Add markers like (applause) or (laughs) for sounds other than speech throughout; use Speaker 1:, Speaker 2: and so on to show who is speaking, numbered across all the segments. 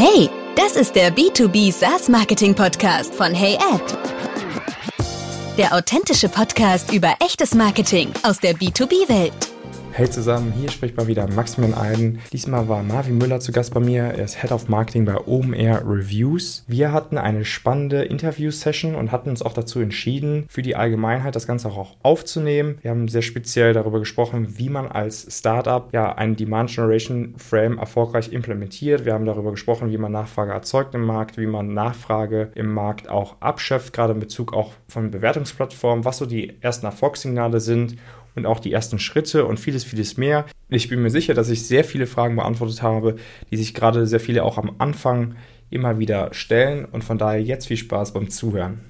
Speaker 1: Hey, das ist der B2B SaaS Marketing Podcast von HeyAd. Der authentische Podcast über echtes Marketing aus der B2B-Welt.
Speaker 2: Hey zusammen, hier spricht mal wieder Maximilian Eiden. Diesmal war Marvin Müller zu Gast bei mir. Er ist Head of Marketing bei OpenAir Reviews. Wir hatten eine spannende Interview-Session und hatten uns auch dazu entschieden, für die Allgemeinheit das Ganze auch aufzunehmen. Wir haben sehr speziell darüber gesprochen, wie man als Startup ja einen Demand Generation Frame erfolgreich implementiert. Wir haben darüber gesprochen, wie man Nachfrage erzeugt im Markt, wie man Nachfrage im Markt auch abschöpft, gerade in Bezug auch von Bewertungsplattformen, was so die ersten Erfolgssignale sind und auch die ersten Schritte und vieles, vieles mehr. Ich bin mir sicher, dass ich sehr viele Fragen beantwortet habe, die sich gerade sehr viele auch am Anfang immer wieder stellen und von daher jetzt viel Spaß beim Zuhören.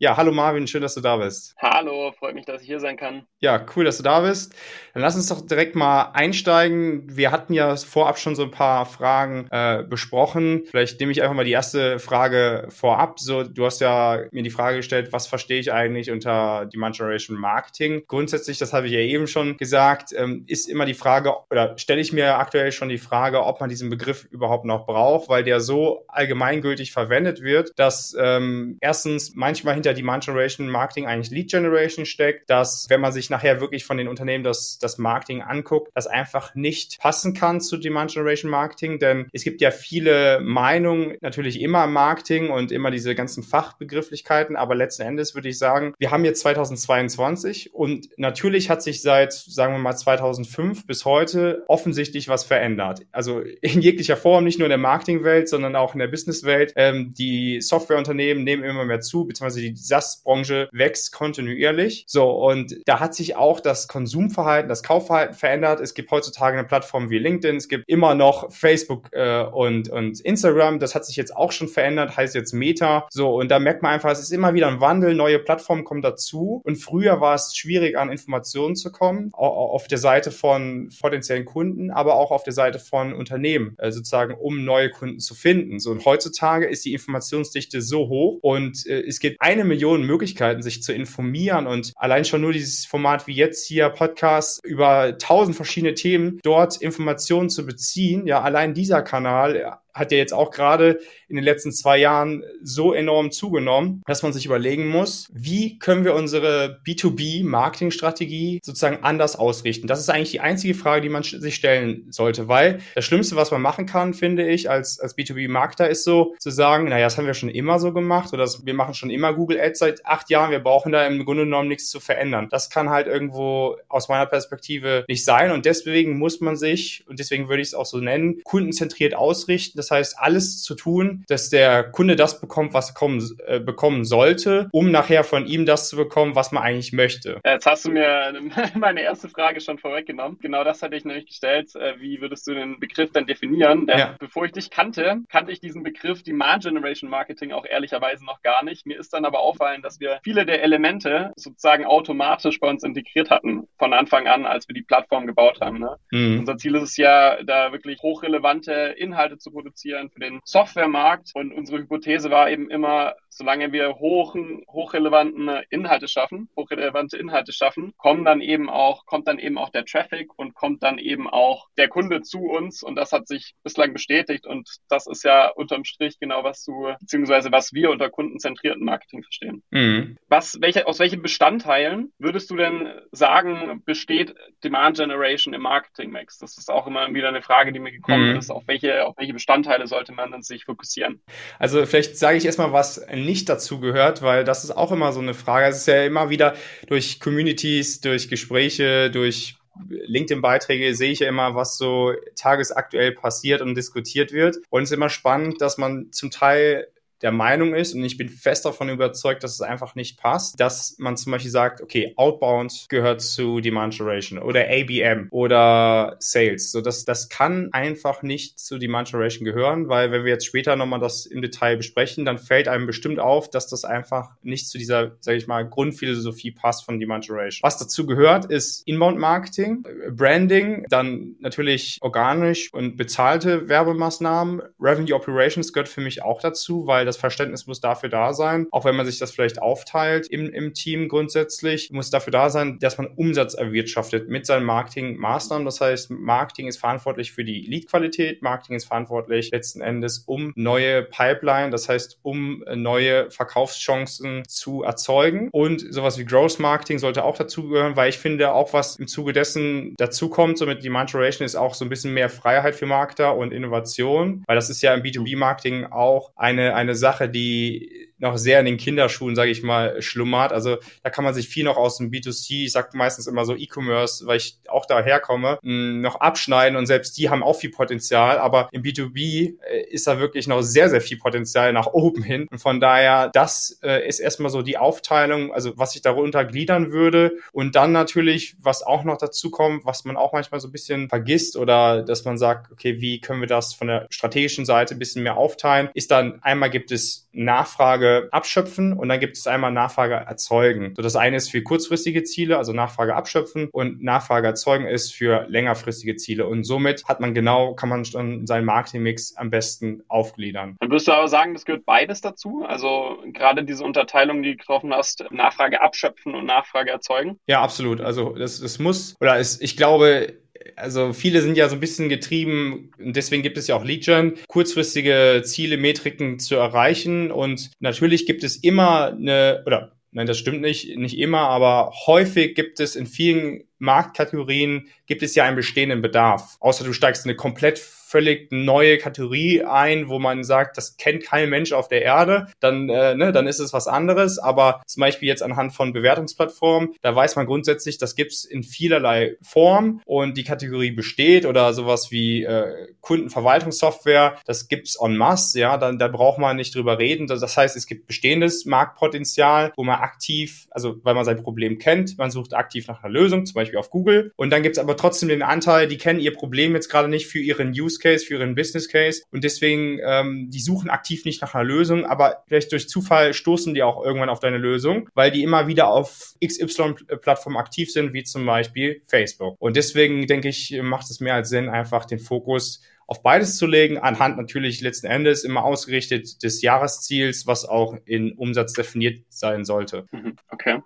Speaker 2: Ja, hallo Marvin, schön, dass du da bist.
Speaker 3: Hallo, freut mich, dass ich hier sein kann.
Speaker 2: Ja, cool, dass du da bist. Dann lass uns doch direkt mal einsteigen. Wir hatten ja vorab schon so ein paar Fragen äh, besprochen. Vielleicht nehme ich einfach mal die erste Frage vorab. So, du hast ja mir die Frage gestellt, was verstehe ich eigentlich unter Demand Generation Marketing? Grundsätzlich, das habe ich ja eben schon gesagt, ähm, ist immer die Frage, oder stelle ich mir aktuell schon die Frage, ob man diesen Begriff überhaupt noch braucht, weil der so allgemeingültig verwendet wird, dass ähm, erstens manchmal hinter hinter Demand Generation Marketing eigentlich Lead Generation steckt, dass wenn man sich nachher wirklich von den Unternehmen das, das Marketing anguckt, das einfach nicht passen kann zu Demand Generation Marketing, denn es gibt ja viele Meinungen, natürlich immer im Marketing und immer diese ganzen Fachbegrifflichkeiten, aber letzten Endes würde ich sagen, wir haben jetzt 2022 und natürlich hat sich seit, sagen wir mal, 2005 bis heute offensichtlich was verändert. Also in jeglicher Form, nicht nur in der Marketingwelt, sondern auch in der Businesswelt. Ähm, die Softwareunternehmen nehmen immer mehr zu, beziehungsweise die SaaS-Branche wächst kontinuierlich. So, und da hat sich auch das Konsumverhalten, das Kaufverhalten verändert. Es gibt heutzutage eine Plattform wie LinkedIn, es gibt immer noch Facebook äh, und, und Instagram. Das hat sich jetzt auch schon verändert, heißt jetzt Meta. So, und da merkt man einfach, es ist immer wieder ein Wandel, neue Plattformen kommen dazu. Und früher war es schwierig, an Informationen zu kommen, auf der Seite von potenziellen Kunden, aber auch auf der Seite von Unternehmen, äh, sozusagen, um neue Kunden zu finden. So, und heutzutage ist die Informationsdichte so hoch und äh, es gibt eine Millionen Möglichkeiten, sich zu informieren und allein schon nur dieses Format wie jetzt hier Podcast über tausend verschiedene Themen dort Informationen zu beziehen. Ja, allein dieser Kanal hat ja jetzt auch gerade in den letzten zwei Jahren so enorm zugenommen, dass man sich überlegen muss, wie können wir unsere B2B-Marketingstrategie sozusagen anders ausrichten? Das ist eigentlich die einzige Frage, die man sich stellen sollte, weil das Schlimmste, was man machen kann, finde ich, als, als B2B-Marketer ist so zu sagen, naja, das haben wir schon immer so gemacht oder das, wir machen schon immer Google Ads seit acht Jahren, wir brauchen da im Grunde genommen nichts zu verändern. Das kann halt irgendwo aus meiner Perspektive nicht sein und deswegen muss man sich, und deswegen würde ich es auch so nennen, kundenzentriert ausrichten. Das heißt, alles zu tun, dass der Kunde das bekommt, was er kommen, äh, bekommen sollte, um nachher von ihm das zu bekommen, was man eigentlich möchte.
Speaker 3: Jetzt hast du mir (laughs) meine erste Frage schon vorweggenommen. Genau das hatte ich nämlich gestellt. Äh, wie würdest du den Begriff dann definieren? Ja. bevor ich dich kannte, kannte ich diesen Begriff Demand Generation Marketing auch ehrlicherweise noch gar nicht. Mir ist dann aber auffallen, dass wir viele der Elemente sozusagen automatisch bei uns integriert hatten von Anfang an, als wir die Plattform gebaut haben. Ne? Mhm. Unser Ziel ist es ja, da wirklich hochrelevante Inhalte zu produzieren produzieren für den Softwaremarkt. Und unsere Hypothese war eben immer, solange wir hochen, hochrelevanten Inhalte schaffen, hochrelevante Inhalte schaffen, kommen dann eben auch, kommt dann eben auch der Traffic und kommt dann eben auch der Kunde zu uns. Und das hat sich bislang bestätigt. Und das ist ja unterm Strich genau was du, beziehungsweise was wir unter kundenzentrierten Marketing verstehen. Mhm. Was, welche, aus welchen Bestandteilen würdest du denn sagen, besteht Demand Generation im Marketing Mix? Das ist auch immer wieder eine Frage, die mir gekommen mhm. ist. Auf welche, auf welche Bestandteile sollte man dann sich fokussieren?
Speaker 2: Also vielleicht sage ich erstmal, was nicht dazu gehört, weil das ist auch immer so eine Frage. Es ist ja immer wieder durch Communities, durch Gespräche, durch LinkedIn-Beiträge sehe ich ja immer, was so tagesaktuell passiert und diskutiert wird. Und es ist immer spannend, dass man zum Teil der Meinung ist, und ich bin fest davon überzeugt, dass es einfach nicht passt, dass man zum Beispiel sagt, okay, Outbound gehört zu Demand Generation oder ABM oder Sales. So, das, das kann einfach nicht zu Demand Generation gehören, weil wenn wir jetzt später nochmal das im Detail besprechen, dann fällt einem bestimmt auf, dass das einfach nicht zu dieser, sage ich mal, Grundphilosophie passt von Demand Generation. Was dazu gehört, ist Inbound Marketing, Branding, dann natürlich organisch und bezahlte Werbemaßnahmen. Revenue Operations gehört für mich auch dazu, weil das Verständnis muss dafür da sein, auch wenn man sich das vielleicht aufteilt im, im Team grundsätzlich, muss dafür da sein, dass man Umsatz erwirtschaftet mit seinen Marketingmaßnahmen. Das heißt, Marketing ist verantwortlich für die Leadqualität, Marketing ist verantwortlich letzten Endes um neue Pipeline, das heißt, um neue Verkaufschancen zu erzeugen. Und sowas wie Growth Marketing sollte auch dazugehören, weil ich finde, auch was im Zuge dessen dazukommt, so mit Demand Generation ist auch so ein bisschen mehr Freiheit für Marketer und Innovation, weil das ist ja im B2B-Marketing auch eine, eine Sache, die noch sehr in den Kinderschuhen, sage ich mal, schlummert. Also da kann man sich viel noch aus dem B2C, ich sage meistens immer so E-Commerce, weil ich auch daher komme, noch abschneiden und selbst die haben auch viel Potenzial, aber im B2B äh, ist da wirklich noch sehr, sehr viel Potenzial nach oben hin. Und von daher, das äh, ist erstmal so die Aufteilung, also was ich darunter gliedern würde. Und dann natürlich, was auch noch dazu kommt, was man auch manchmal so ein bisschen vergisst oder dass man sagt, okay, wie können wir das von der strategischen Seite ein bisschen mehr aufteilen, ist dann einmal gibt es Nachfrage Nachfrage abschöpfen und dann gibt es einmal Nachfrage erzeugen. So das eine ist für kurzfristige Ziele, also Nachfrage abschöpfen und Nachfrage erzeugen ist für längerfristige Ziele und somit hat man genau, kann man schon seinen Marketingmix am besten aufgliedern.
Speaker 3: Dann würdest du aber sagen, das gehört beides dazu? Also gerade diese Unterteilung, die du getroffen hast, Nachfrage abschöpfen und Nachfrage erzeugen?
Speaker 2: Ja, absolut. Also das, das muss, oder es, ich glaube, also viele sind ja so ein bisschen getrieben und deswegen gibt es ja auch Lead-Gen, kurzfristige Ziele, Metriken zu erreichen. Und natürlich gibt es immer eine, oder Nein, das stimmt nicht, nicht immer, aber häufig gibt es in vielen Marktkategorien gibt es ja einen bestehenden Bedarf. Außer du steigst eine komplett völlig neue Kategorie ein, wo man sagt, das kennt kein Mensch auf der Erde, dann, äh, ne, dann ist es was anderes. Aber zum Beispiel jetzt anhand von Bewertungsplattformen, da weiß man grundsätzlich, das gibt's in vielerlei Form und die Kategorie besteht oder sowas wie äh, Kundenverwaltungssoftware, das gibt's en masse, ja, dann da braucht man nicht drüber reden. Das heißt, es gibt bestehendes Marktpotenzial, wo man aktiv, also weil man sein Problem kennt, man sucht aktiv nach einer Lösung, zum Beispiel auf Google. Und dann gibt's aber trotzdem den Anteil, die kennen ihr Problem jetzt gerade nicht für ihren Use Case, für ihren Business Case und deswegen, ähm, die suchen aktiv nicht nach einer Lösung, aber vielleicht durch Zufall stoßen die auch irgendwann auf deine Lösung, weil die immer wieder auf XY-Plattformen aktiv sind, wie zum Beispiel Facebook. Und deswegen denke ich, macht es mehr als Sinn, einfach den Fokus auf beides zu legen, anhand natürlich letzten Endes immer ausgerichtet des Jahresziels, was auch in Umsatz definiert sein sollte.
Speaker 3: Mhm, okay.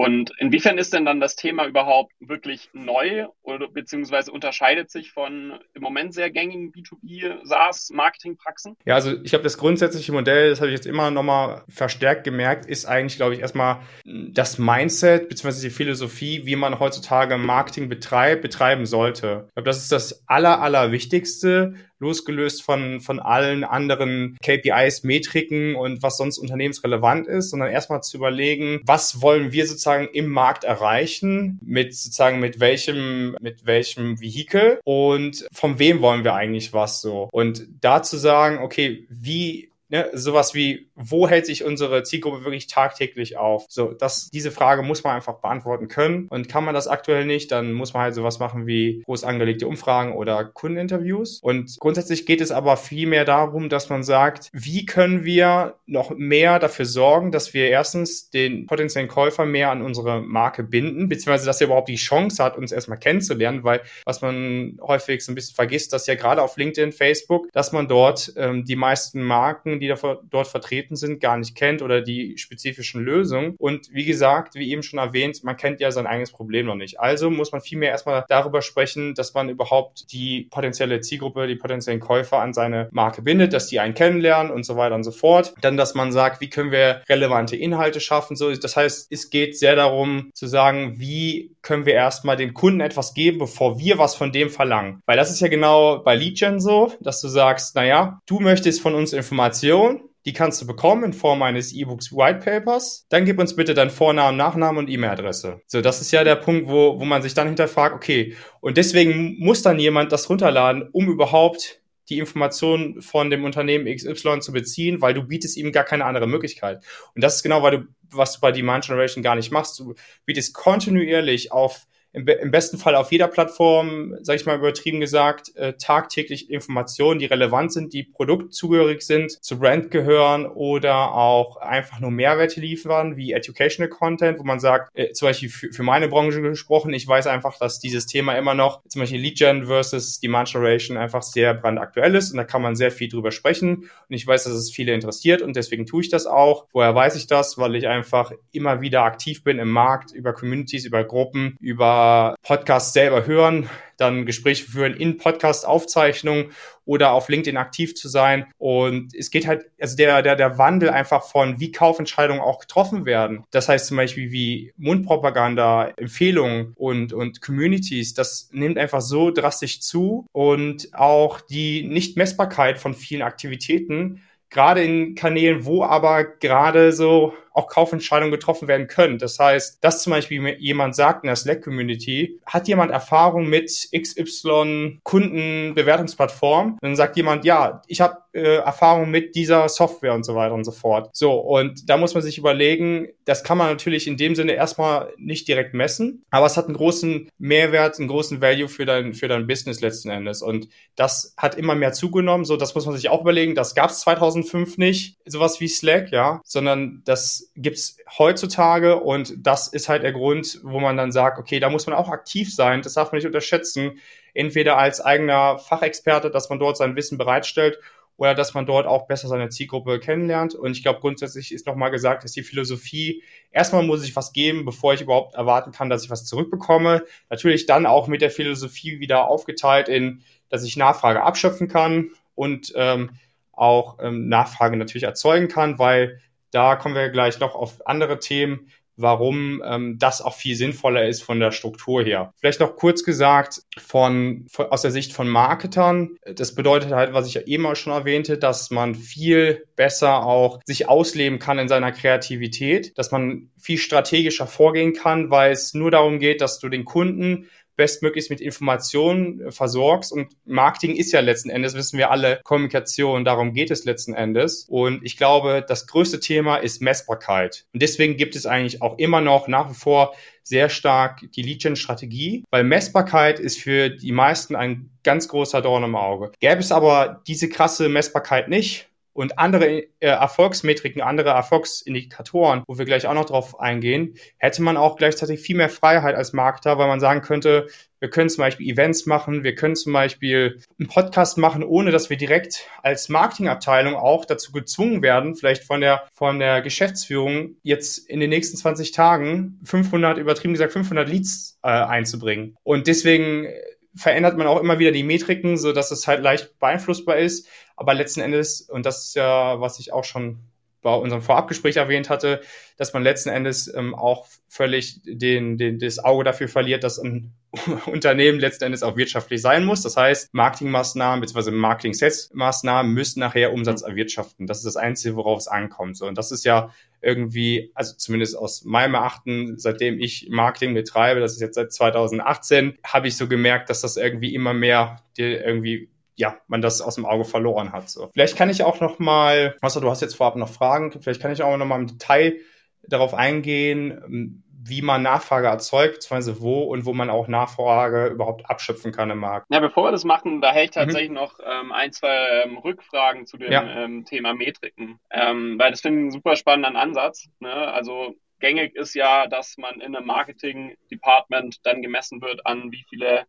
Speaker 3: Und inwiefern ist denn dann das Thema überhaupt wirklich neu oder beziehungsweise unterscheidet sich von im Moment sehr gängigen B2B SaaS-Marketingpraxen?
Speaker 2: Ja, also ich habe das grundsätzliche Modell, das habe ich jetzt immer nochmal verstärkt gemerkt, ist eigentlich, glaube ich, erstmal das Mindset beziehungsweise die Philosophie, wie man heutzutage Marketing betreibt, betreiben sollte. Ich glaube, das ist das aller, aller Wichtigste losgelöst von, von allen anderen KPIs, Metriken und was sonst unternehmensrelevant ist, sondern erstmal zu überlegen, was wollen wir sozusagen im Markt erreichen, mit sozusagen mit welchem, mit welchem Vehikel und von wem wollen wir eigentlich was so. Und da zu sagen, okay, wie ne, sowas wie, wo hält sich unsere Zielgruppe wirklich tagtäglich auf? So, das, diese Frage muss man einfach beantworten können. Und kann man das aktuell nicht, dann muss man halt sowas machen wie groß angelegte Umfragen oder Kundeninterviews. Und grundsätzlich geht es aber viel mehr darum, dass man sagt, wie können wir noch mehr dafür sorgen, dass wir erstens den potenziellen Käufer mehr an unsere Marke binden, beziehungsweise dass er überhaupt die Chance hat, uns erstmal kennenzulernen, weil was man häufig so ein bisschen vergisst, dass ja gerade auf LinkedIn, Facebook, dass man dort ähm, die meisten Marken die davor, dort vertreten sind, gar nicht kennt oder die spezifischen Lösungen. Und wie gesagt, wie eben schon erwähnt, man kennt ja sein eigenes Problem noch nicht. Also muss man vielmehr erstmal darüber sprechen, dass man überhaupt die potenzielle Zielgruppe, die potenziellen Käufer an seine Marke bindet, dass die einen kennenlernen und so weiter und so fort. Dann, dass man sagt, wie können wir relevante Inhalte schaffen. So, das heißt, es geht sehr darum zu sagen, wie können wir erstmal dem Kunden etwas geben, bevor wir was von dem verlangen. Weil das ist ja genau bei Leadgen so, dass du sagst, naja, du möchtest von uns Informationen Information, die kannst du bekommen in Form eines E-Books White Papers. Dann gib uns bitte deinen Vornamen, Nachnamen und E-Mail-Adresse. So, das ist ja der Punkt, wo, wo man sich dann hinterfragt, okay, und deswegen muss dann jemand das runterladen, um überhaupt die Informationen von dem Unternehmen XY zu beziehen, weil du bietest ihm gar keine andere Möglichkeit. Und das ist genau, weil du, was du bei Demand Generation gar nicht machst. Du bietest kontinuierlich auf im, im besten Fall auf jeder Plattform, sage ich mal übertrieben gesagt, äh, tagtäglich Informationen, die relevant sind, die produktzugehörig sind, zu Brand gehören oder auch einfach nur Mehrwerte liefern, wie Educational Content, wo man sagt, äh, zum Beispiel für, für meine Branche gesprochen, ich weiß einfach, dass dieses Thema immer noch, zum Beispiel Lead Gen versus Demand Generation einfach sehr brandaktuell ist und da kann man sehr viel drüber sprechen und ich weiß, dass es viele interessiert und deswegen tue ich das auch. Woher weiß ich das? Weil ich einfach immer wieder aktiv bin im Markt, über Communities, über Gruppen, über Podcast selber hören, dann Gespräche führen in Podcast-Aufzeichnungen oder auf LinkedIn aktiv zu sein. Und es geht halt, also der, der, der Wandel einfach von, wie Kaufentscheidungen auch getroffen werden. Das heißt zum Beispiel wie Mundpropaganda, Empfehlungen und, und Communities, das nimmt einfach so drastisch zu und auch die Nichtmessbarkeit von vielen Aktivitäten gerade in Kanälen, wo aber gerade so auch Kaufentscheidungen getroffen werden können. Das heißt, dass zum Beispiel jemand sagt in der Slack-Community, hat jemand Erfahrung mit XY Kundenbewertungsplattform? Dann sagt jemand, ja, ich habe äh, Erfahrung mit dieser Software und so weiter und so fort. So, und da muss man sich überlegen, das kann man natürlich in dem Sinne erstmal nicht direkt messen, aber es hat einen großen Mehrwert, einen großen Value für dein, für dein Business letzten Endes. Und das hat immer mehr zugenommen. So, das muss man sich auch überlegen. Das gab es 2005 nicht, sowas wie Slack, ja, sondern das gibt's heutzutage und das ist halt der Grund, wo man dann sagt, okay, da muss man auch aktiv sein. Das darf man nicht unterschätzen. Entweder als eigener Fachexperte, dass man dort sein Wissen bereitstellt oder dass man dort auch besser seine Zielgruppe kennenlernt. Und ich glaube, grundsätzlich ist nochmal gesagt, dass die Philosophie, erstmal muss ich was geben, bevor ich überhaupt erwarten kann, dass ich was zurückbekomme. Natürlich dann auch mit der Philosophie wieder aufgeteilt in, dass ich Nachfrage abschöpfen kann und ähm, auch ähm, Nachfrage natürlich erzeugen kann, weil da kommen wir gleich noch auf andere Themen warum ähm, das auch viel sinnvoller ist von der Struktur her. Vielleicht noch kurz gesagt von, von aus der Sicht von Marketern. Das bedeutet halt, was ich ja eben auch schon erwähnte, dass man viel besser auch sich ausleben kann in seiner Kreativität, dass man viel strategischer vorgehen kann, weil es nur darum geht, dass du den Kunden bestmöglichst mit Informationen äh, versorgst. Und Marketing ist ja letzten Endes, wissen wir alle, Kommunikation. Darum geht es letzten Endes. Und ich glaube, das größte Thema ist Messbarkeit. Und deswegen gibt es eigentlich auch immer noch nach wie vor sehr stark die Lead-Gen-Strategie, weil Messbarkeit ist für die meisten ein ganz großer Dorn im Auge. Gäbe es aber diese krasse Messbarkeit nicht, und andere äh, Erfolgsmetriken, andere Erfolgsindikatoren, wo wir gleich auch noch drauf eingehen, hätte man auch gleichzeitig viel mehr Freiheit als Marketer, weil man sagen könnte, wir können zum Beispiel Events machen, wir können zum Beispiel einen Podcast machen, ohne dass wir direkt als Marketingabteilung auch dazu gezwungen werden, vielleicht von der, von der Geschäftsführung jetzt in den nächsten 20 Tagen 500, übertrieben gesagt 500 Leads äh, einzubringen. Und deswegen verändert man auch immer wieder die Metriken, so dass es halt leicht beeinflussbar ist. Aber letzten Endes, und das ist ja, was ich auch schon bei unserem Vorabgespräch erwähnt hatte, dass man letzten Endes ähm, auch völlig den, den, das Auge dafür verliert, dass ein (laughs) Unternehmen letzten Endes auch wirtschaftlich sein muss. Das heißt, Marketingmaßnahmen bzw. Marketing-Sales-Maßnahmen müssen nachher Umsatz erwirtschaften. Das ist das Einzige, worauf es ankommt. So, und das ist ja irgendwie, also zumindest aus meinem Erachten, seitdem ich Marketing betreibe, das ist jetzt seit 2018, habe ich so gemerkt, dass das irgendwie immer mehr dir irgendwie ja, man das aus dem Auge verloren hat. So. Vielleicht kann ich auch noch mal, außer du hast jetzt vorab noch Fragen, vielleicht kann ich auch noch mal im Detail darauf eingehen, wie man Nachfrage erzeugt, beziehungsweise wo und wo man auch Nachfrage überhaupt abschöpfen kann im Markt.
Speaker 3: Ja, bevor wir das machen, da hätte ich mhm. tatsächlich mhm. noch ähm, ein, zwei ähm, Rückfragen zu dem ja. ähm, Thema Metriken, ähm, weil das finde ich einen super spannenden Ansatz. Ne? Also gängig ist ja, dass man in einem Marketing-Department dann gemessen wird an wie viele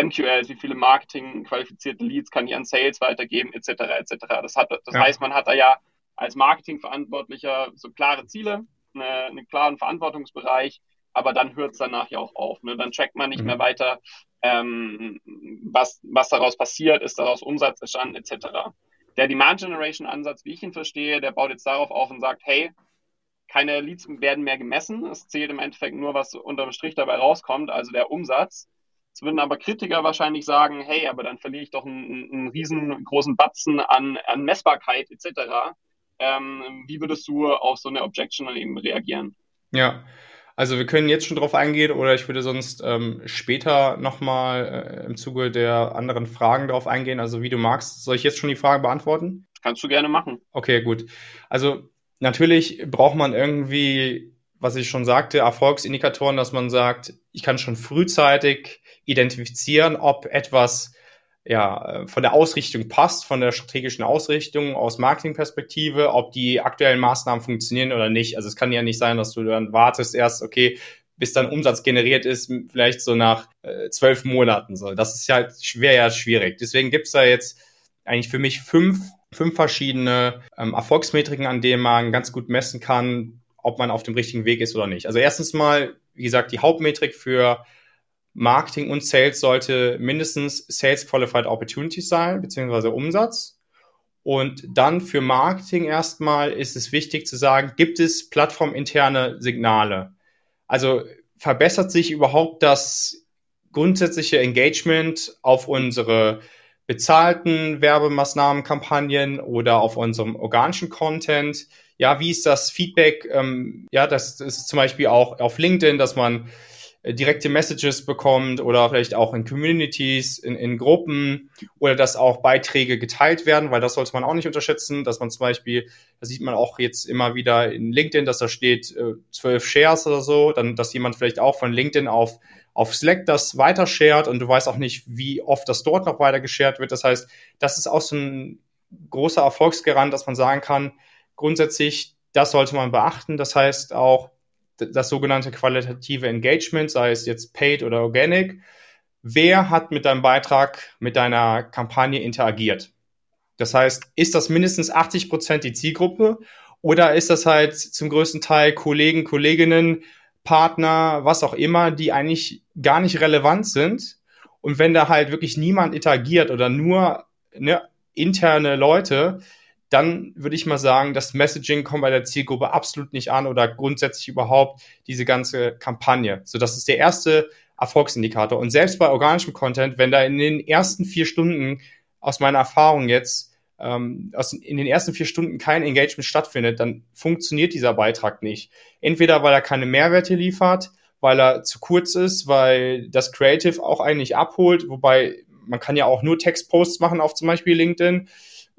Speaker 3: MQLs, wie viele Marketing-qualifizierte Leads kann ich an Sales weitergeben, etc. etc. Das, hat, das ja. heißt, man hat da ja als Marketingverantwortlicher so klare Ziele, eine, einen klaren Verantwortungsbereich, aber dann hört es danach ja auch auf. Ne? Dann checkt man nicht mhm. mehr weiter, ähm, was, was daraus passiert, ist daraus Umsatz entstanden, etc. Der Demand Generation Ansatz, wie ich ihn verstehe, der baut jetzt darauf auf und sagt, hey, keine Leads werden mehr gemessen. Es zählt im Endeffekt nur, was unterm Strich dabei rauskommt, also der Umsatz. Es würden aber Kritiker wahrscheinlich sagen, hey, aber dann verliere ich doch einen, einen riesengroßen Batzen an, an Messbarkeit etc. Ähm, wie würdest du auf so eine Objection dann eben reagieren?
Speaker 2: Ja, also wir können jetzt schon drauf eingehen oder ich würde sonst ähm, später nochmal äh, im Zuge der anderen Fragen drauf eingehen. Also wie du magst, soll ich jetzt schon die Frage beantworten?
Speaker 3: Kannst du gerne machen.
Speaker 2: Okay, gut. Also natürlich braucht man irgendwie was ich schon sagte, Erfolgsindikatoren, dass man sagt, ich kann schon frühzeitig identifizieren, ob etwas ja, von der Ausrichtung passt, von der strategischen Ausrichtung aus Marketingperspektive, ob die aktuellen Maßnahmen funktionieren oder nicht. Also es kann ja nicht sein, dass du dann wartest erst, okay, bis dann Umsatz generiert ist, vielleicht so nach äh, zwölf Monaten. So, das ist ja schwer, ja schwierig. Deswegen gibt's da jetzt eigentlich für mich fünf, fünf verschiedene ähm, Erfolgsmetriken, an denen man ganz gut messen kann, ob man auf dem richtigen Weg ist oder nicht. Also erstens mal, wie gesagt, die Hauptmetrik für Marketing und Sales sollte mindestens Sales Qualified Opportunities sein, beziehungsweise Umsatz. Und dann für Marketing erstmal ist es wichtig zu sagen, gibt es plattforminterne Signale? Also verbessert sich überhaupt das grundsätzliche Engagement auf unsere bezahlten Werbemaßnahmen, Kampagnen oder auf unserem organischen Content? Ja, wie ist das Feedback? Ähm, ja, das, ist zum Beispiel auch auf LinkedIn, dass man direkte Messages bekommt oder vielleicht auch in Communities, in, in Gruppen oder dass auch Beiträge geteilt werden, weil das sollte man auch nicht unterschätzen, dass man zum Beispiel, da sieht man auch jetzt immer wieder in LinkedIn, dass da steht äh, zwölf äh, Shares oder so, dann, dass jemand vielleicht auch von LinkedIn auf auf Slack das weiter shared und du weißt auch nicht, wie oft das dort noch weiter geshared wird. Das heißt, das ist auch so ein großer Erfolgsgarant, dass man sagen kann, grundsätzlich, das sollte man beachten. Das heißt auch, das sogenannte qualitative Engagement, sei es jetzt paid oder organic. Wer hat mit deinem Beitrag, mit deiner Kampagne interagiert? Das heißt, ist das mindestens 80 Prozent die Zielgruppe oder ist das halt zum größten Teil Kollegen, Kolleginnen, Partner, was auch immer, die eigentlich gar nicht relevant sind? Und wenn da halt wirklich niemand interagiert oder nur ne, interne Leute, dann würde ich mal sagen, das Messaging kommt bei der Zielgruppe absolut nicht an oder grundsätzlich überhaupt diese ganze Kampagne. So, das ist der erste Erfolgsindikator. Und selbst bei organischem Content, wenn da in den ersten vier Stunden aus meiner Erfahrung jetzt ähm, aus, in den ersten vier Stunden kein Engagement stattfindet, dann funktioniert dieser Beitrag nicht. Entweder weil er keine Mehrwerte liefert, weil er zu kurz ist, weil das Creative auch eigentlich abholt, wobei man kann ja auch nur Textposts machen auf zum Beispiel LinkedIn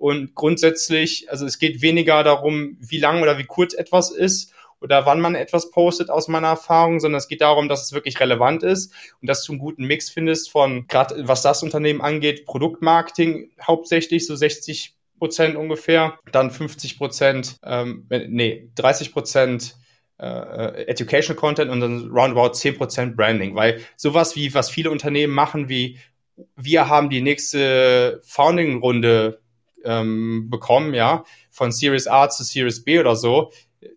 Speaker 2: und grundsätzlich, also es geht weniger darum, wie lang oder wie kurz etwas ist oder wann man etwas postet aus meiner Erfahrung, sondern es geht darum, dass es wirklich relevant ist und dass du einen guten Mix findest von, gerade was das Unternehmen angeht, Produktmarketing hauptsächlich, so 60 Prozent ungefähr, dann 50 Prozent, ähm, nee, 30 Prozent äh, Educational Content und dann roundabout 10 Prozent Branding, weil sowas wie, was viele Unternehmen machen, wie wir haben die nächste Founding-Runde ähm, bekommen, ja, von Series A zu Series B oder so.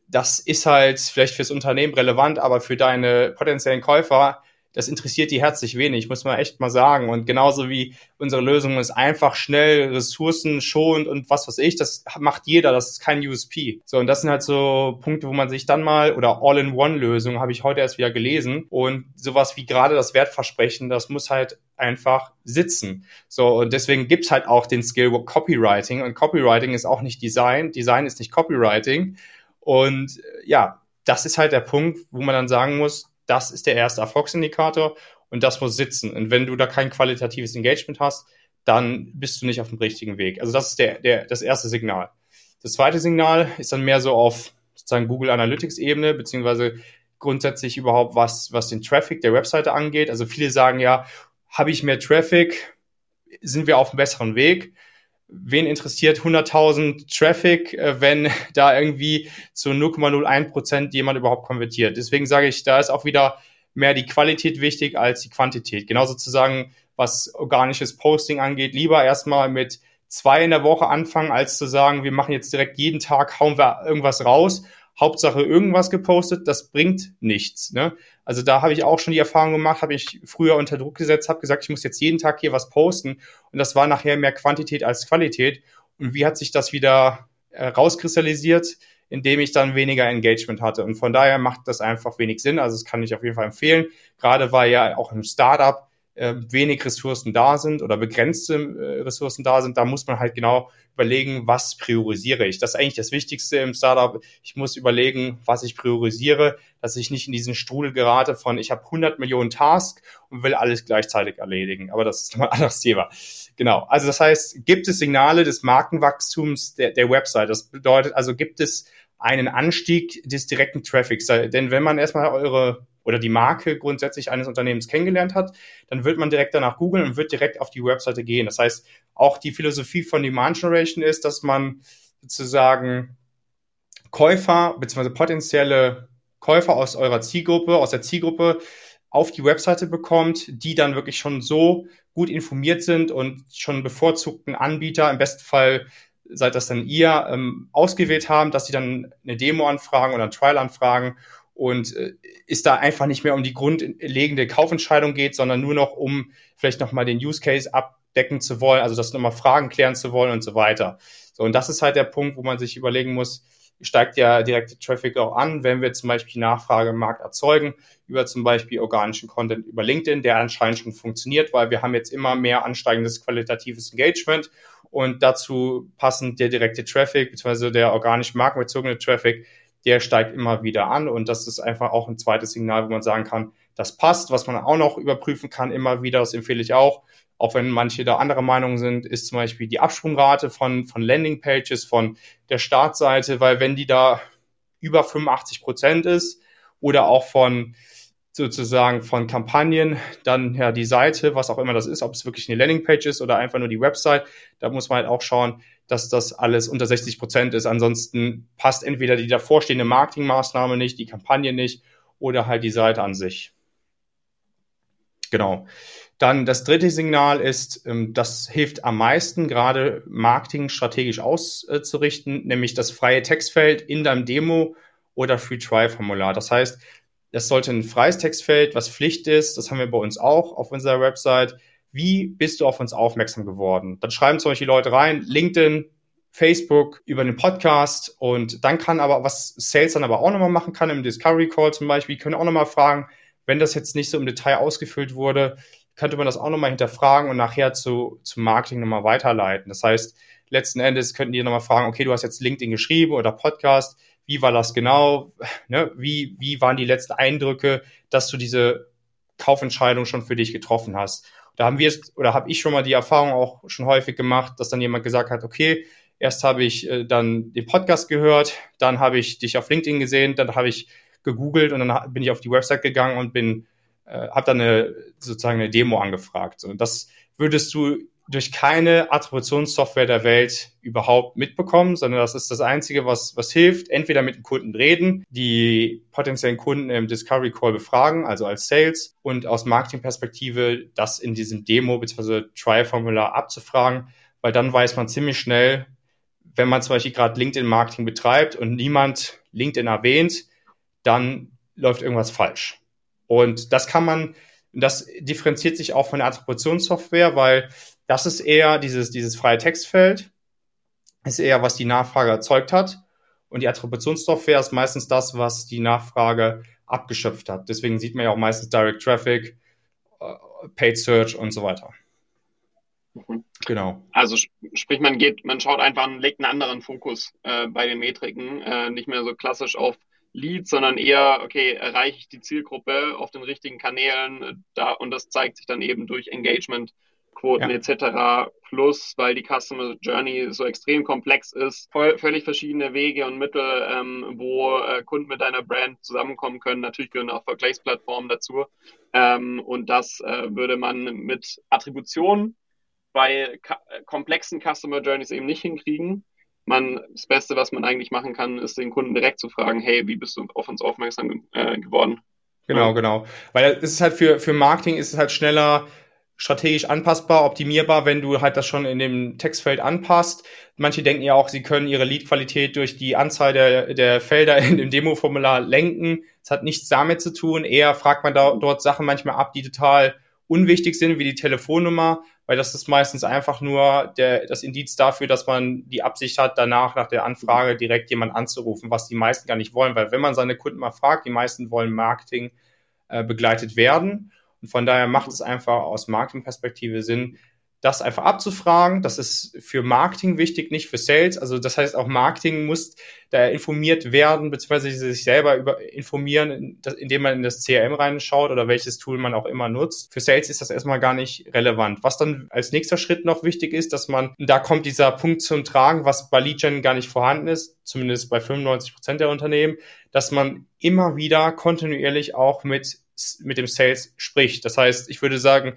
Speaker 2: Das ist halt vielleicht fürs Unternehmen relevant, aber für deine potenziellen Käufer das interessiert die herzlich wenig, muss man echt mal sagen. Und genauso wie unsere Lösung ist einfach schnell, ressourcenschonend und was weiß ich, das macht jeder, das ist kein USP. So, und das sind halt so Punkte, wo man sich dann mal, oder All-in-One-Lösung, habe ich heute erst wieder gelesen. Und sowas wie gerade das Wertversprechen, das muss halt einfach sitzen. So, und deswegen gibt's halt auch den Skill Copywriting. Und Copywriting ist auch nicht Design. Design ist nicht Copywriting. Und ja, das ist halt der Punkt, wo man dann sagen muss, das ist der erste Erfolgsindikator und das muss sitzen. Und wenn du da kein qualitatives Engagement hast, dann bist du nicht auf dem richtigen Weg. Also das ist der, der, das erste Signal. Das zweite Signal ist dann mehr so auf sozusagen Google Analytics Ebene, beziehungsweise grundsätzlich überhaupt was, was den Traffic der Webseite angeht. Also viele sagen ja, habe ich mehr Traffic, sind wir auf einem besseren Weg wen interessiert 100.000 Traffic, äh, wenn (laughs) da irgendwie zu 0,01 Prozent jemand überhaupt konvertiert. Deswegen sage ich, da ist auch wieder mehr die Qualität wichtig als die Quantität. Genauso zu sagen, was organisches Posting angeht, lieber erstmal mit zwei in der Woche anfangen, als zu sagen, wir machen jetzt direkt jeden Tag, hauen wir irgendwas raus Hauptsache irgendwas gepostet, das bringt nichts. Ne? Also da habe ich auch schon die Erfahrung gemacht, habe ich früher unter Druck gesetzt, habe gesagt, ich muss jetzt jeden Tag hier was posten und das war nachher mehr Quantität als Qualität. Und wie hat sich das wieder äh, rauskristallisiert? indem ich dann weniger Engagement hatte. Und von daher macht das einfach wenig Sinn. Also das kann ich auf jeden Fall empfehlen. Gerade weil ja auch im Startup wenig Ressourcen da sind oder begrenzte äh, Ressourcen da sind, da muss man halt genau überlegen, was priorisiere ich. Das ist eigentlich das Wichtigste im Startup. Ich muss überlegen, was ich priorisiere, dass ich nicht in diesen Strudel gerate von, ich habe 100 Millionen Tasks und will alles gleichzeitig erledigen. Aber das ist (laughs) nochmal ein anderes Thema. Genau. Also das heißt, gibt es Signale des Markenwachstums der, der Website? Das bedeutet also, gibt es einen Anstieg des direkten Traffics. Denn wenn man erstmal eure oder die Marke grundsätzlich eines Unternehmens kennengelernt hat, dann wird man direkt danach googeln und wird direkt auf die Webseite gehen. Das heißt, auch die Philosophie von Demand Generation ist, dass man sozusagen Käufer bzw. potenzielle Käufer aus eurer Zielgruppe, aus der Zielgruppe auf die Webseite bekommt, die dann wirklich schon so gut informiert sind und schon bevorzugten Anbieter, im besten Fall seid das dann ihr, ähm, ausgewählt haben, dass sie dann eine Demo anfragen oder ein Trial anfragen und äh, ist da einfach nicht mehr um die grundlegende Kaufentscheidung geht, sondern nur noch um vielleicht nochmal den Use Case abdecken zu wollen, also das nochmal Fragen klären zu wollen und so weiter. So, und das ist halt der Punkt, wo man sich überlegen muss, steigt ja direkte Traffic auch an, wenn wir zum Beispiel Nachfrage im Markt erzeugen, über zum Beispiel organischen Content über LinkedIn, der anscheinend schon funktioniert, weil wir haben jetzt immer mehr ansteigendes qualitatives Engagement und dazu passend der direkte Traffic, beziehungsweise der organisch markenbezogene Traffic, der steigt immer wieder an und das ist einfach auch ein zweites Signal, wo man sagen kann, das passt. Was man auch noch überprüfen kann, immer wieder, das empfehle ich auch, auch wenn manche da anderer Meinung sind, ist zum Beispiel die Absprungrate von, von Landingpages, von der Startseite, weil wenn die da über 85 Prozent ist oder auch von sozusagen von Kampagnen, dann ja die Seite, was auch immer das ist, ob es wirklich eine Landingpage ist oder einfach nur die Website, da muss man halt auch schauen, dass das alles unter 60 Prozent ist. Ansonsten passt entweder die davorstehende Marketingmaßnahme nicht, die Kampagne nicht oder halt die Seite an sich. Genau. Dann das dritte Signal ist, ähm, das hilft am meisten, gerade Marketing strategisch auszurichten, nämlich das freie Textfeld in deinem Demo oder Free Trial Formular. Das heißt, das sollte ein freies Textfeld, was Pflicht ist. Das haben wir bei uns auch auf unserer Website. Wie bist du auf uns aufmerksam geworden? Dann schreiben zum Beispiel Leute rein, LinkedIn, Facebook, über den Podcast und dann kann aber, was Sales dann aber auch nochmal machen kann, im Discovery Call zum Beispiel, können auch nochmal fragen, wenn das jetzt nicht so im Detail ausgefüllt wurde, könnte man das auch nochmal hinterfragen und nachher zu, zu Marketing nochmal weiterleiten. Das heißt, letzten Endes könnten die nochmal fragen, okay, du hast jetzt LinkedIn geschrieben oder Podcast, wie war das genau? Ne? Wie, wie waren die letzten Eindrücke, dass du diese Kaufentscheidung schon für dich getroffen hast? Da haben wir oder habe ich schon mal die Erfahrung auch schon häufig gemacht, dass dann jemand gesagt hat, okay, erst habe ich äh, dann den Podcast gehört, dann habe ich dich auf LinkedIn gesehen, dann habe ich gegoogelt und dann bin ich auf die Website gegangen und bin äh, habe dann eine sozusagen eine Demo angefragt. Und das würdest du durch keine Attributionssoftware der Welt überhaupt mitbekommen, sondern das ist das Einzige, was, was hilft. Entweder mit dem Kunden reden, die potenziellen Kunden im Discovery Call befragen, also als Sales, und aus Marketingperspektive das in diesem Demo bzw. Trial-Formular abzufragen, weil dann weiß man ziemlich schnell, wenn man zum Beispiel gerade LinkedIn-Marketing betreibt und niemand LinkedIn erwähnt, dann läuft irgendwas falsch. Und das kann man, das differenziert sich auch von der Attributionssoftware, weil das ist eher dieses, dieses freie Textfeld, ist eher, was die Nachfrage erzeugt hat. Und die Attributionssoftware ist meistens das, was die Nachfrage abgeschöpft hat. Deswegen sieht man ja auch meistens Direct Traffic, äh, Paid Search und so weiter.
Speaker 3: Mhm. Genau. Also sprich, man geht, man schaut einfach, legt einen anderen Fokus äh, bei den Metriken, äh, nicht mehr so klassisch auf Leads, sondern eher, okay, erreiche ich die Zielgruppe auf den richtigen Kanälen äh, da und das zeigt sich dann eben durch Engagementquoten ja. etc. Plus, weil die Customer Journey so extrem komplex ist, völlig verschiedene Wege und Mittel, ähm, wo äh, Kunden mit deiner Brand zusammenkommen können. Natürlich gehören auch Vergleichsplattformen dazu. Ähm, und das äh, würde man mit Attribution bei komplexen Customer Journeys eben nicht hinkriegen man, das Beste, was man eigentlich machen kann, ist den Kunden direkt zu fragen, hey, wie bist du auf uns aufmerksam äh, geworden?
Speaker 2: Genau, genau. Weil es ist halt für, für Marketing ist es halt schneller strategisch anpassbar, optimierbar, wenn du halt das schon in dem Textfeld anpasst. Manche denken ja auch, sie können ihre Leadqualität durch die Anzahl der, der Felder in dem Demo-Formular lenken. Das hat nichts damit zu tun. Eher fragt man da, dort Sachen manchmal ab, die total unwichtig sind, wie die Telefonnummer, weil das ist meistens einfach nur der, das Indiz dafür, dass man die Absicht hat, danach nach der Anfrage direkt jemand anzurufen, was die meisten gar nicht wollen, weil wenn man seine Kunden mal fragt, die meisten wollen Marketing äh, begleitet werden. Und von daher macht es einfach aus Marketingperspektive Sinn, das einfach abzufragen. Das ist für Marketing wichtig, nicht für Sales. Also das heißt, auch Marketing muss da informiert werden, beziehungsweise sich selber über informieren, indem man in das CRM reinschaut oder welches Tool man auch immer nutzt. Für Sales ist das erstmal gar nicht relevant. Was dann als nächster Schritt noch wichtig ist, dass man, da kommt dieser Punkt zum Tragen, was bei Lead gar nicht vorhanden ist, zumindest bei 95 Prozent der Unternehmen, dass man immer wieder kontinuierlich auch mit, mit dem Sales spricht. Das heißt, ich würde sagen,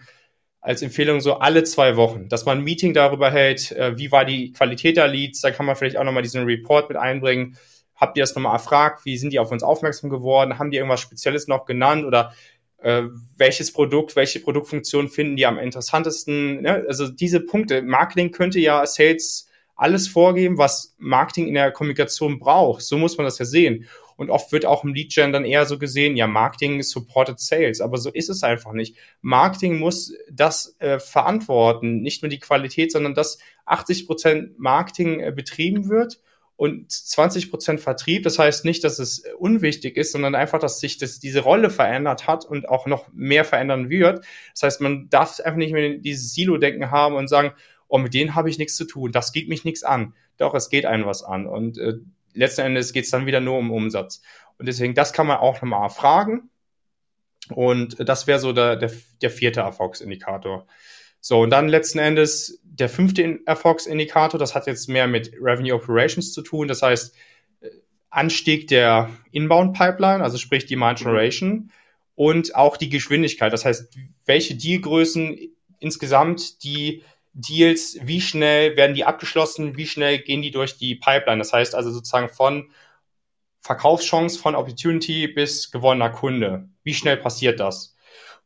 Speaker 2: als Empfehlung so alle zwei Wochen, dass man ein Meeting darüber hält, äh, wie war die Qualität der Leads, da kann man vielleicht auch nochmal diesen Report mit einbringen. Habt ihr das nochmal erfragt? Wie sind die auf uns aufmerksam geworden? Haben die irgendwas Spezielles noch genannt oder äh, welches Produkt, welche Produktfunktion finden die am interessantesten? Ne? Also diese Punkte. Marketing könnte ja Sales alles vorgeben, was Marketing in der Kommunikation braucht. So muss man das ja sehen. Und oft wird auch im Lead-Gen dann eher so gesehen, ja, Marketing supported Sales. Aber so ist es einfach nicht. Marketing muss das äh, verantworten, nicht nur die Qualität, sondern dass 80 Prozent Marketing äh, betrieben wird und 20 Prozent Vertrieb. Das heißt nicht, dass es unwichtig ist, sondern einfach, dass sich das, diese Rolle verändert hat und auch noch mehr verändern wird. Das heißt, man darf einfach nicht mehr dieses Silo-Denken haben und sagen, oh, mit denen habe ich nichts zu tun, das geht mich nichts an. Doch, es geht einem was an. Und äh, letzten Endes geht es dann wieder nur um Umsatz. Und deswegen, das kann man auch nochmal fragen. Und das wäre so der, der, der vierte Erfolgsindikator. So, und dann letzten Endes der fünfte Erfolgsindikator, das hat jetzt mehr mit Revenue Operations zu tun. Das heißt, Anstieg der Inbound Pipeline, also sprich Demand Generation und auch die Geschwindigkeit. Das heißt, welche Dealgrößen insgesamt die Deals, wie schnell werden die abgeschlossen, wie schnell gehen die durch die Pipeline. Das heißt also sozusagen von Verkaufschance, von Opportunity bis gewonnener Kunde. Wie schnell passiert das?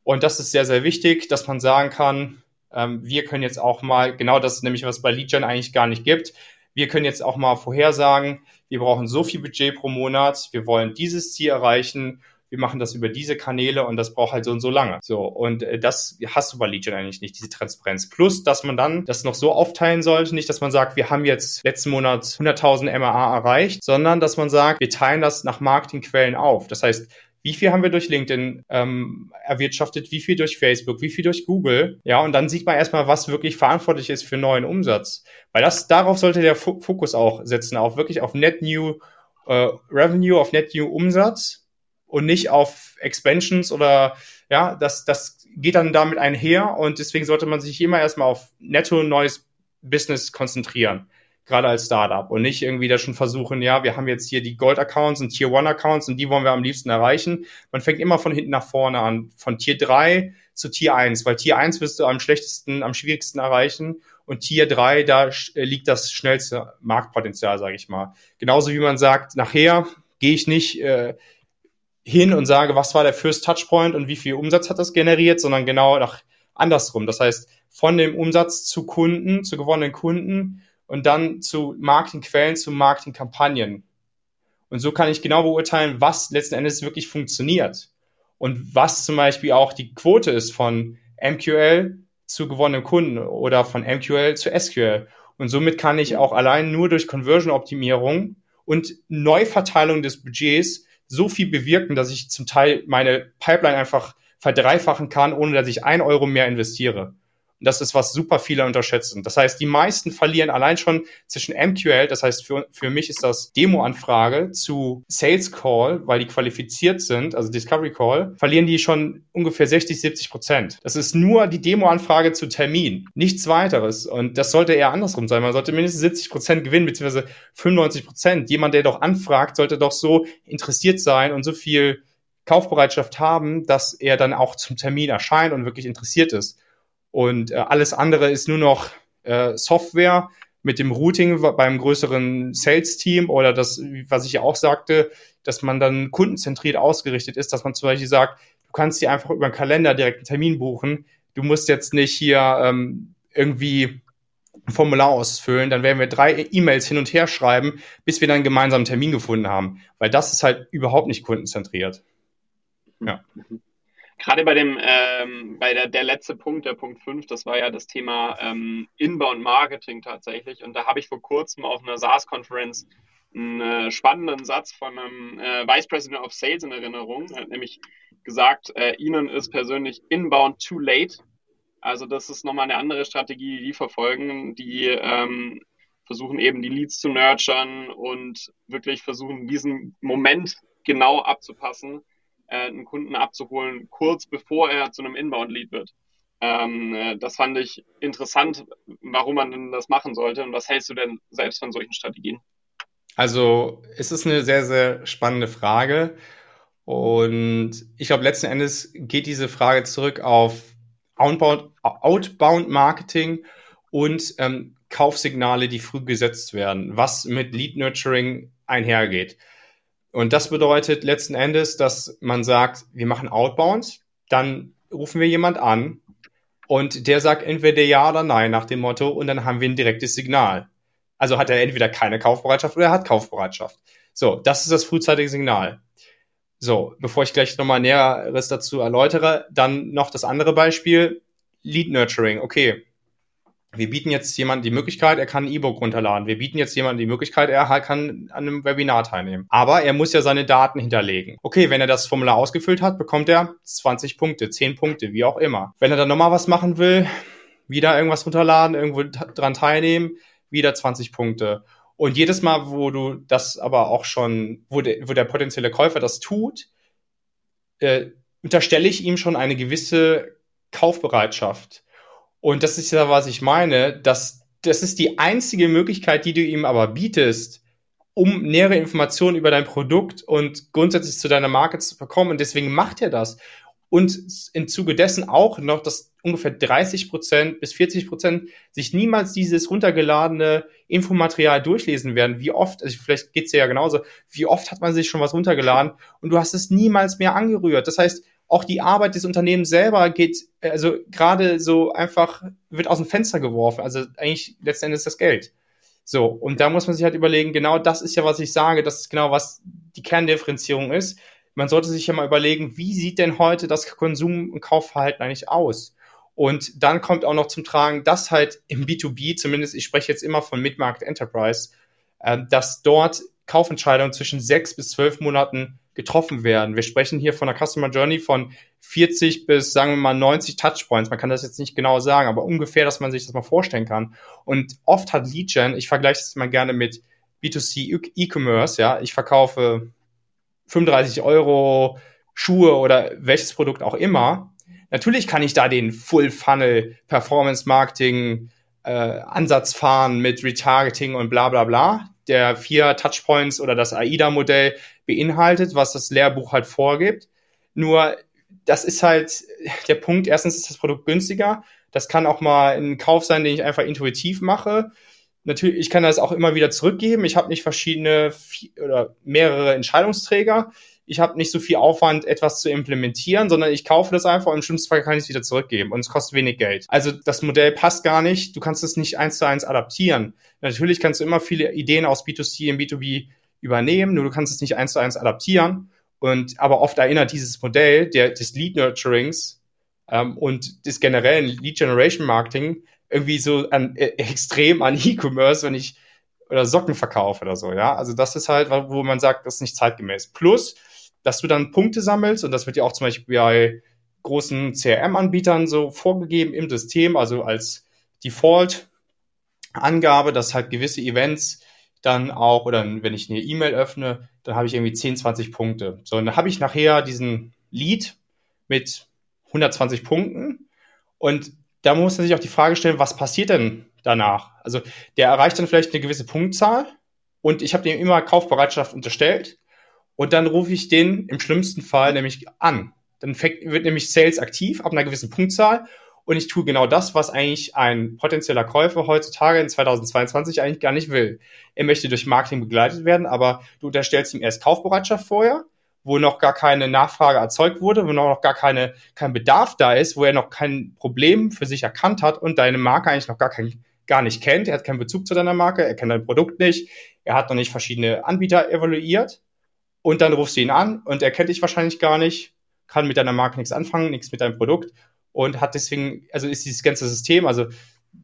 Speaker 2: Und das ist sehr, sehr wichtig, dass man sagen kann, ähm, wir können jetzt auch mal, genau das ist nämlich, was bei LeadGen eigentlich gar nicht gibt, wir können jetzt auch mal vorhersagen, wir brauchen so viel Budget pro Monat, wir wollen dieses Ziel erreichen wir machen das über diese Kanäle und das braucht halt so und so lange. So, und äh, das hast du bei Legion eigentlich nicht, diese Transparenz. Plus, dass man dann das noch so aufteilen sollte, nicht, dass man sagt, wir haben jetzt letzten Monat 100.000 MAA erreicht, sondern dass man sagt, wir teilen das nach Marketingquellen auf. Das heißt, wie viel haben wir durch LinkedIn ähm, erwirtschaftet, wie viel durch Facebook, wie viel durch Google. Ja, und dann sieht man erstmal, was wirklich verantwortlich ist für neuen Umsatz. Weil das, darauf sollte der Fokus auch setzen, auch wirklich auf Net New äh, Revenue, auf Net New Umsatz und nicht auf Expansions oder ja, das, das geht dann damit einher und deswegen sollte man sich immer erstmal auf netto neues Business konzentrieren, gerade als Startup und nicht irgendwie da schon versuchen, ja, wir haben jetzt hier die Gold-Accounts und Tier-One-Accounts und die wollen wir am liebsten erreichen. Man fängt immer von hinten nach vorne an, von Tier 3 zu Tier 1, weil Tier 1 wirst du am schlechtesten, am schwierigsten erreichen und Tier 3, da liegt das schnellste Marktpotenzial, sage ich mal. Genauso wie man sagt, nachher gehe ich nicht äh, hin und sage, was war der First Touchpoint und wie viel Umsatz hat das generiert, sondern genau nach andersrum. Das heißt, von dem Umsatz zu Kunden, zu gewonnenen Kunden und dann zu Marketingquellen, zu Marketingkampagnen. Und so kann ich genau beurteilen, was letzten Endes wirklich funktioniert und was zum Beispiel auch die Quote ist von MQL zu gewonnenen Kunden oder von MQL zu SQL. Und somit kann ich auch allein nur durch Conversion-Optimierung und Neuverteilung des Budgets so viel bewirken, dass ich zum Teil meine Pipeline einfach verdreifachen kann, ohne dass ich ein Euro mehr investiere. Und das ist, was super viele unterschätzen. Das heißt, die meisten verlieren allein schon zwischen MQL, das heißt, für, für mich ist das Demo-Anfrage zu Sales Call, weil die qualifiziert sind, also Discovery Call, verlieren die schon ungefähr 60, 70 Prozent. Das ist nur die Demo-Anfrage zu Termin, nichts weiteres. Und das sollte eher andersrum sein. Man sollte mindestens 70 Prozent gewinnen, beziehungsweise 95 Prozent. Jemand, der doch anfragt, sollte doch so interessiert sein und so viel Kaufbereitschaft haben, dass er dann auch zum Termin erscheint und wirklich interessiert ist. Und äh, alles andere ist nur noch äh, Software mit dem Routing beim größeren Sales-Team oder das, was ich ja auch sagte, dass man dann kundenzentriert ausgerichtet ist, dass man zum Beispiel sagt, du kannst dir einfach über einen Kalender direkt einen Termin buchen. Du musst jetzt nicht hier ähm, irgendwie ein Formular ausfüllen, dann werden wir drei E-Mails hin und her schreiben, bis wir dann gemeinsam einen Termin gefunden haben. Weil das ist halt überhaupt nicht kundenzentriert. Ja.
Speaker 3: Gerade bei dem, ähm, bei der, der letzte Punkt, der Punkt 5, das war ja das Thema ähm, Inbound Marketing tatsächlich. Und da habe ich vor kurzem auf einer SaaS-Konferenz einen äh, spannenden Satz von einem äh, Vice President of Sales in Erinnerung. Er hat nämlich gesagt, äh, Ihnen ist persönlich Inbound too late, Also das ist nochmal eine andere Strategie, die die verfolgen, die ähm, versuchen eben die Leads zu nurturen und wirklich versuchen, diesen Moment genau abzupassen, äh, einen Kunden abzuholen, kurz bevor er zu einem Inbound-Lead wird. Ähm, äh, das fand ich interessant, warum man denn das machen sollte und was hältst du denn selbst von solchen Strategien?
Speaker 2: Also es ist eine sehr, sehr spannende Frage und ich glaube, letzten Endes geht diese Frage zurück auf Outbound, Outbound Marketing und ähm, Kaufsignale, die früh gesetzt werden, was mit Lead Nurturing einhergeht. Und das bedeutet letzten Endes, dass man sagt, wir machen Outbound, dann rufen wir jemand an und der sagt entweder ja oder nein nach dem Motto und dann haben wir ein direktes Signal. Also hat er entweder keine Kaufbereitschaft oder er hat Kaufbereitschaft. So, das ist das frühzeitige Signal. So, bevor ich gleich nochmal Näheres dazu erläutere, dann noch das andere Beispiel, Lead Nurturing. Okay, wir bieten jetzt jemandem die Möglichkeit, er kann ein E-Book runterladen. Wir bieten jetzt jemandem die Möglichkeit, er kann an einem Webinar teilnehmen. Aber er muss ja seine Daten hinterlegen. Okay, wenn er das Formular ausgefüllt hat, bekommt er 20 Punkte, 10 Punkte, wie auch immer. Wenn er dann nochmal was machen will, wieder irgendwas runterladen, irgendwo dran teilnehmen, wieder 20 Punkte. Und jedes Mal, wo du das aber auch schon, wo, de, wo der potenzielle Käufer das tut, äh, unterstelle ich ihm schon eine gewisse Kaufbereitschaft. Und das ist ja, was ich meine, dass das ist die einzige Möglichkeit, die du ihm aber bietest, um nähere Informationen über dein Produkt und grundsätzlich zu deiner Marke zu bekommen. Und deswegen macht er das. Und im Zuge dessen auch noch, dass ungefähr 30 Prozent bis 40 Prozent sich niemals dieses runtergeladene Infomaterial durchlesen werden. Wie oft, also vielleicht geht's dir ja genauso, wie oft hat man sich schon was runtergeladen und du hast es niemals mehr angerührt. Das heißt, auch die Arbeit des Unternehmens selber geht, also gerade so einfach, wird aus dem Fenster geworfen. Also eigentlich letzten Endes das Geld. So, und da muss man sich halt überlegen, genau das ist ja, was ich sage, das ist genau, was die Kerndifferenzierung ist. Man sollte sich ja mal überlegen, wie sieht denn heute das Konsum- und Kaufverhalten eigentlich aus? Und dann kommt auch noch zum Tragen, dass halt im B2B, zumindest ich spreche jetzt immer von Mid-Market Enterprise, äh, dass dort Kaufentscheidungen zwischen sechs bis zwölf Monaten getroffen werden. Wir sprechen hier von einer Customer Journey von 40 bis, sagen wir mal, 90 Touchpoints. Man kann das jetzt nicht genau sagen, aber ungefähr, dass man sich das mal vorstellen kann. Und oft hat Lead Gen, ich vergleiche das mal gerne mit B2C E-Commerce, ja, ich verkaufe 35 Euro Schuhe oder welches Produkt auch immer. Natürlich kann ich da den Full Funnel Performance Marketing äh, Ansatz fahren mit Retargeting und bla bla bla, der vier Touchpoints oder das AIDA-Modell beinhaltet, was das Lehrbuch halt vorgibt. Nur das ist halt der Punkt. Erstens ist das Produkt günstiger. Das kann auch mal ein Kauf sein, den ich einfach intuitiv mache. Natürlich, ich kann das auch immer wieder zurückgeben. Ich habe nicht verschiedene oder mehrere Entscheidungsträger ich habe nicht so viel Aufwand, etwas zu implementieren, sondern ich kaufe das einfach und im schlimmsten Fall kann ich es wieder zurückgeben und es kostet wenig Geld. Also das Modell passt gar nicht. Du kannst es nicht eins zu eins adaptieren. Natürlich kannst du immer viele Ideen aus B2C in B2B übernehmen, nur du kannst es nicht eins zu eins adaptieren. Und aber oft erinnert dieses Modell der, des Lead Nurturings ähm, und des generellen Lead Generation Marketing irgendwie so an, äh, extrem an E-Commerce, wenn ich oder Socken verkaufe oder so, ja. Also das ist halt, wo man sagt, das ist nicht zeitgemäß. Plus, dass du dann Punkte sammelst und das wird ja auch zum Beispiel bei großen CRM-Anbietern so vorgegeben im System, also als Default-Angabe, dass halt gewisse Events dann auch, oder wenn ich eine E-Mail öffne, dann habe ich irgendwie 10, 20 Punkte. So, und dann habe ich nachher diesen Lead mit 120 Punkten und da muss man sich auch die Frage stellen, was passiert denn danach? Also der erreicht dann vielleicht eine gewisse Punktzahl und ich habe dem immer Kaufbereitschaft unterstellt und dann rufe ich den im schlimmsten Fall nämlich an. Dann wird nämlich Sales aktiv ab einer gewissen Punktzahl und ich tue genau das, was eigentlich ein potenzieller Käufer heutzutage in 2022 eigentlich gar nicht will. Er möchte durch Marketing begleitet werden, aber du unterstellst ihm erst Kaufbereitschaft vorher, wo noch gar keine Nachfrage erzeugt wurde, wo noch gar keine, kein Bedarf da ist, wo er noch kein Problem für sich erkannt hat und deine Marke eigentlich noch gar, kein, gar nicht kennt. Er hat keinen Bezug zu deiner Marke, er kennt dein Produkt nicht, er hat noch nicht verschiedene Anbieter evaluiert und dann rufst du ihn an und er kennt dich wahrscheinlich gar nicht, kann mit deiner Marke nichts anfangen, nichts mit deinem Produkt und hat deswegen, also ist dieses ganze System, also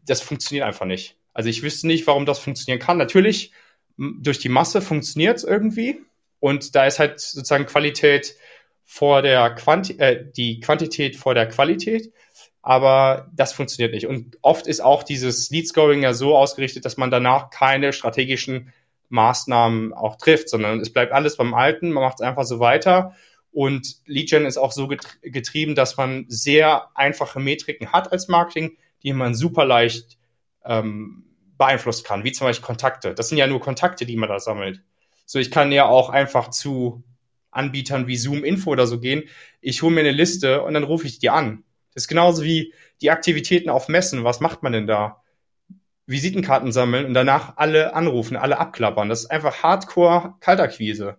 Speaker 2: das funktioniert einfach nicht. Also ich wüsste nicht, warum das funktionieren kann. Natürlich, durch die Masse funktioniert es irgendwie und da ist halt sozusagen Qualität vor der Quanti äh, die Quantität vor der Qualität. aber das funktioniert nicht. Und oft ist auch dieses Lead Scoring ja so ausgerichtet, dass man danach keine strategischen Maßnahmen auch trifft, sondern es bleibt alles beim Alten, man macht es einfach so weiter. Und Lead-Gen ist auch so getrieben, dass man sehr einfache Metriken hat als Marketing, die man super leicht ähm, beeinflussen kann, wie zum Beispiel Kontakte. Das sind ja nur Kontakte, die man da sammelt. So, ich kann ja auch einfach zu Anbietern wie Zoom Info oder so gehen. Ich hole mir eine Liste und dann rufe ich die an. Das ist genauso wie die Aktivitäten auf Messen. Was macht man denn da? Visitenkarten sammeln und danach alle anrufen, alle abklappern. Das ist einfach Hardcore Kaltakquise.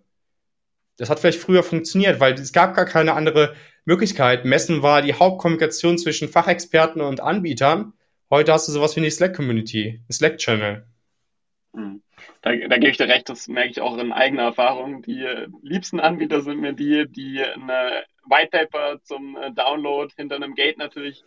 Speaker 2: Das hat vielleicht früher funktioniert, weil es gab gar keine andere Möglichkeit. Messen war die Hauptkommunikation zwischen Fachexperten und Anbietern. Heute hast du sowas wie eine Slack-Community, ein Slack-Channel.
Speaker 3: Hm. Da, da gebe ich dir recht, das merke ich auch in eigener Erfahrung. Die liebsten Anbieter sind mir die, die eine White Paper zum Download hinter einem Gate natürlich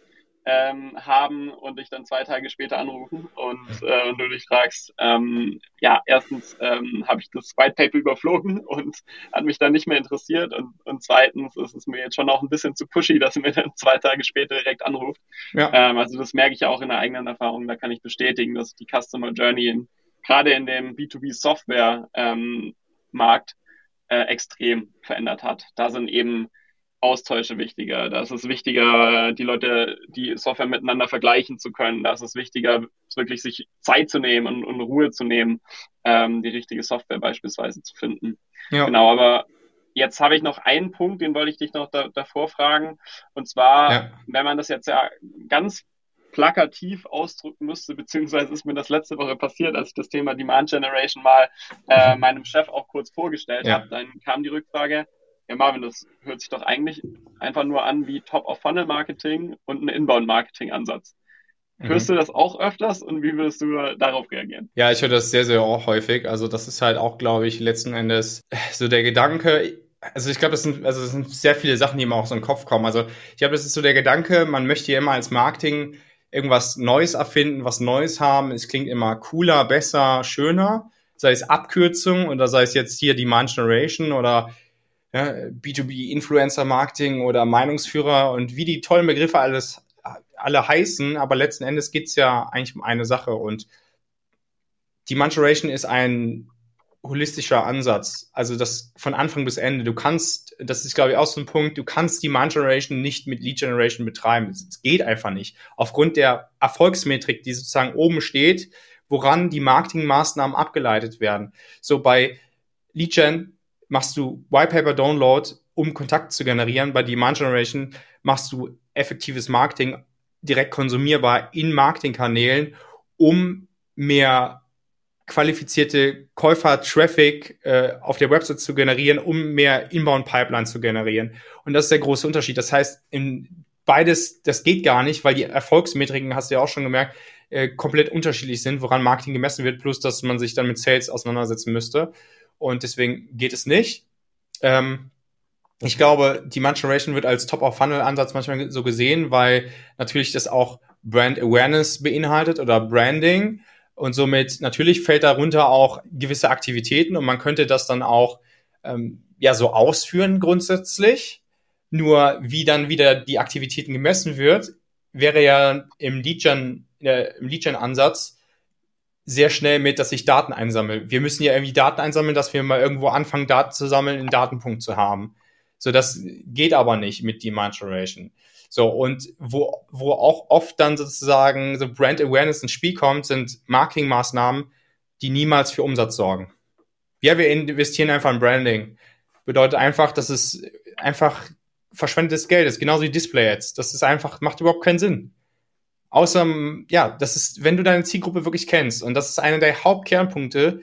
Speaker 3: ähm, haben und dich dann zwei Tage später anrufen und, äh, und du dich fragst, ähm, ja, erstens ähm, habe ich das White Paper überflogen und hat mich dann nicht mehr interessiert und, und zweitens ist es mir jetzt schon auch ein bisschen zu pushy, dass er mir dann zwei Tage später direkt anruft. Ja. Ähm, also das merke ich auch in der eigenen Erfahrung, da kann ich bestätigen, dass die Customer Journey in, gerade in dem B2B Software ähm, Markt äh, extrem verändert hat. Da sind eben Austausche wichtiger. Da ist es wichtiger, die Leute, die Software miteinander vergleichen zu können. Da ist es wichtiger, wirklich sich Zeit zu nehmen und, und Ruhe zu nehmen, ähm, die richtige Software beispielsweise zu finden. Ja. Genau, aber jetzt habe ich noch einen Punkt, den wollte ich dich noch da, davor fragen. Und zwar, ja. wenn man das jetzt ja ganz plakativ ausdrücken müsste, beziehungsweise ist mir das letzte Woche passiert, als ich das Thema Demand Generation mal äh, meinem Chef auch kurz vorgestellt ja. habe, dann kam die Rückfrage, ja, Marvin, das hört sich doch eigentlich einfach nur an wie Top-of-Funnel-Marketing und ein Inbound-Marketing-Ansatz. Mhm. Hörst du das auch öfters und wie würdest du darauf reagieren?
Speaker 2: Ja, ich höre das sehr, sehr auch häufig. Also das ist halt auch, glaube ich, letzten Endes so der Gedanke, also ich glaube, das sind, also das sind sehr viele Sachen, die immer auch so in den Kopf kommen. Also ich glaube, das ist so der Gedanke, man möchte ja immer als Marketing irgendwas Neues erfinden, was Neues haben. Es klingt immer cooler, besser, schöner. Sei es Abkürzung oder sei es jetzt hier Demand Generation oder ja, B2B-Influencer-Marketing oder Meinungsführer und wie die tollen Begriffe alles alle heißen, aber letzten Endes geht's ja eigentlich um eine Sache und die Manturation ist ein holistischer Ansatz, also das von Anfang bis Ende. Du kannst, das ist glaube ich auch so ein Punkt, du kannst die Generation nicht mit Lead Generation betreiben. Es geht einfach nicht. Aufgrund der Erfolgsmetrik, die sozusagen oben steht, woran die Marketingmaßnahmen abgeleitet werden. So bei Lead Gen machst du Whitepaper Download, um Kontakt zu generieren. Bei Demand Generation machst du effektives Marketing direkt konsumierbar in Marketingkanälen, um mehr qualifizierte Käufer-Traffic äh, auf der Website zu generieren, um mehr Inbound-Pipeline zu generieren. Und das ist der große Unterschied. Das heißt, in beides, das geht gar nicht, weil die Erfolgsmetriken, hast du ja auch schon gemerkt, äh, komplett unterschiedlich sind, woran Marketing gemessen wird, plus dass man sich dann mit Sales auseinandersetzen müsste und deswegen geht es nicht. Ähm, ich glaube, die Manturation wird als Top-of-Funnel-Ansatz manchmal so gesehen, weil natürlich das auch Brand Awareness beinhaltet oder Branding. Und somit natürlich fällt darunter auch gewisse Aktivitäten und man könnte das dann auch ähm, ja so ausführen grundsätzlich. Nur wie dann wieder die Aktivitäten gemessen wird, wäre ja im Lead-Gen, äh, Lead-Gen-Ansatz sehr schnell mit, dass ich Daten einsammle. Wir müssen ja irgendwie Daten einsammeln, dass wir mal irgendwo anfangen, Daten zu sammeln, einen Datenpunkt zu haben. So, das geht aber nicht mit Demand Generation. So, und wo, wo auch oft dann sozusagen so Brand Awareness ins Spiel kommt, sind Marketingmaßnahmen, die niemals für Umsatz sorgen. Ja, wir investieren einfach in Branding. Bedeutet einfach, dass es einfach verschwendetes Geld ist, genauso wie Display-Ads. Das ist einfach, macht überhaupt keinen Sinn. Außer, ja, das ist, wenn du deine Zielgruppe wirklich kennst und das ist einer der Hauptkernpunkte,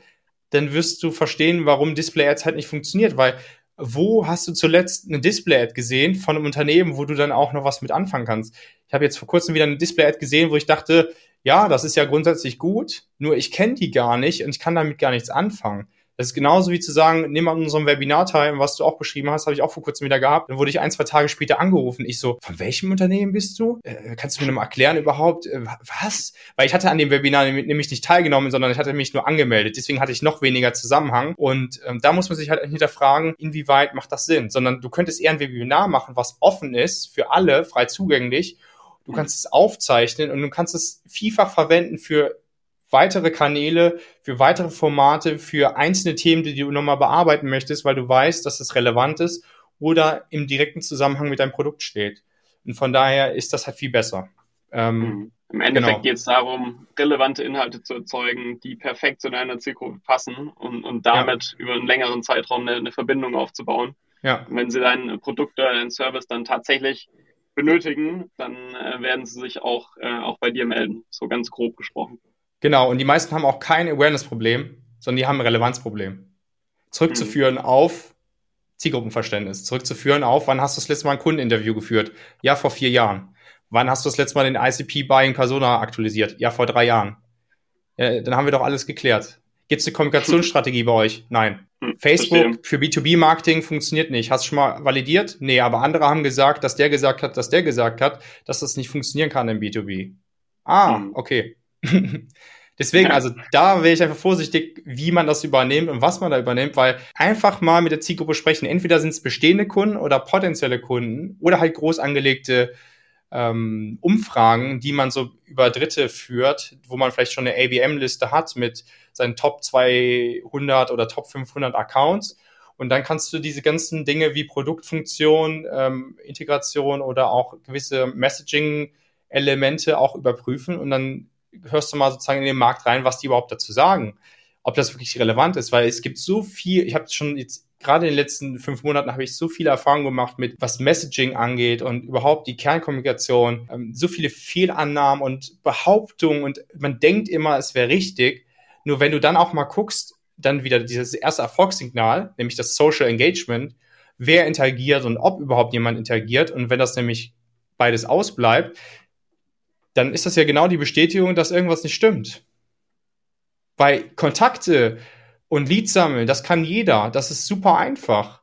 Speaker 2: dann wirst du verstehen, warum Display-Ads halt nicht funktioniert, weil wo hast du zuletzt eine Display-Ad gesehen von einem Unternehmen, wo du dann auch noch was mit anfangen kannst? Ich habe jetzt vor kurzem wieder eine Display-Ad gesehen, wo ich dachte, ja, das ist ja grundsätzlich gut, nur ich kenne die gar nicht und ich kann damit gar nichts anfangen. Das ist genauso wie zu sagen, nimm an unserem Webinar teil, was du auch beschrieben hast, habe ich auch vor kurzem wieder gehabt. Dann wurde ich ein, zwei Tage später angerufen. Ich so, von welchem Unternehmen bist du? Äh, kannst du mir nochmal erklären überhaupt, äh, was? Weil ich hatte an dem Webinar nämlich nicht teilgenommen, sondern ich hatte mich nur angemeldet. Deswegen hatte ich noch weniger Zusammenhang. Und ähm, da muss man sich halt hinterfragen, inwieweit macht das Sinn? Sondern du könntest eher ein Webinar machen, was offen ist, für alle, frei zugänglich du kannst es aufzeichnen und du kannst es vielfach verwenden für weitere Kanäle, für weitere Formate, für einzelne Themen, die du nochmal bearbeiten möchtest, weil du weißt, dass es relevant ist oder im direkten Zusammenhang mit deinem Produkt steht. Und von daher ist das halt viel besser.
Speaker 3: Ähm, mhm. Im Endeffekt genau. geht es darum, relevante Inhalte zu erzeugen, die perfekt zu deiner Zielgruppe passen und, und damit ja. über einen längeren Zeitraum eine, eine Verbindung aufzubauen. Ja. Und wenn sie dein Produkt oder deinen Service dann tatsächlich benötigen, dann äh, werden sie sich auch, äh, auch bei dir melden, so ganz grob gesprochen.
Speaker 2: Genau, und die meisten haben auch kein Awareness-Problem, sondern die haben ein Relevanzproblem. Zurückzuführen mhm. auf Zielgruppenverständnis, zurückzuführen auf, wann hast du das letzte Mal ein Kundeninterview geführt? Ja, vor vier Jahren. Wann hast du das letzte Mal den ICP Buying Persona aktualisiert? Ja, vor drei Jahren. Ja, dann haben wir doch alles geklärt. Gibt es eine Kommunikationsstrategie bei euch? Nein. Hm, Facebook für B2B-Marketing funktioniert nicht. Hast du schon mal validiert? Nee, aber andere haben gesagt, dass der gesagt hat, dass der gesagt hat, dass das nicht funktionieren kann im B2B. Ah, hm. okay. (laughs) Deswegen, also da wäre ich einfach vorsichtig, wie man das übernimmt und was man da übernimmt, weil einfach mal mit der Zielgruppe sprechen. Entweder sind es bestehende Kunden oder potenzielle Kunden oder halt groß angelegte ähm, Umfragen, die man so über Dritte führt, wo man vielleicht schon eine ABM-Liste hat mit seinen Top 200 oder Top 500 Accounts. Und dann kannst du diese ganzen Dinge wie Produktfunktion, ähm, Integration oder auch gewisse Messaging-Elemente auch überprüfen und dann hörst du mal sozusagen in den Markt rein, was die überhaupt dazu sagen, ob das wirklich relevant ist, weil es gibt so viel, ich habe schon jetzt gerade in den letzten fünf Monaten habe ich so viele Erfahrungen gemacht mit, was Messaging angeht und überhaupt die Kernkommunikation, ähm, so viele Fehlannahmen und Behauptungen und man denkt immer, es wäre richtig. Nur wenn du dann auch mal guckst, dann wieder dieses erste Erfolgssignal, nämlich das Social Engagement, wer interagiert und ob überhaupt jemand interagiert und wenn das nämlich beides ausbleibt, dann ist das ja genau die Bestätigung, dass irgendwas nicht stimmt. Weil Kontakte und Leads sammeln, das kann jeder. Das ist super einfach.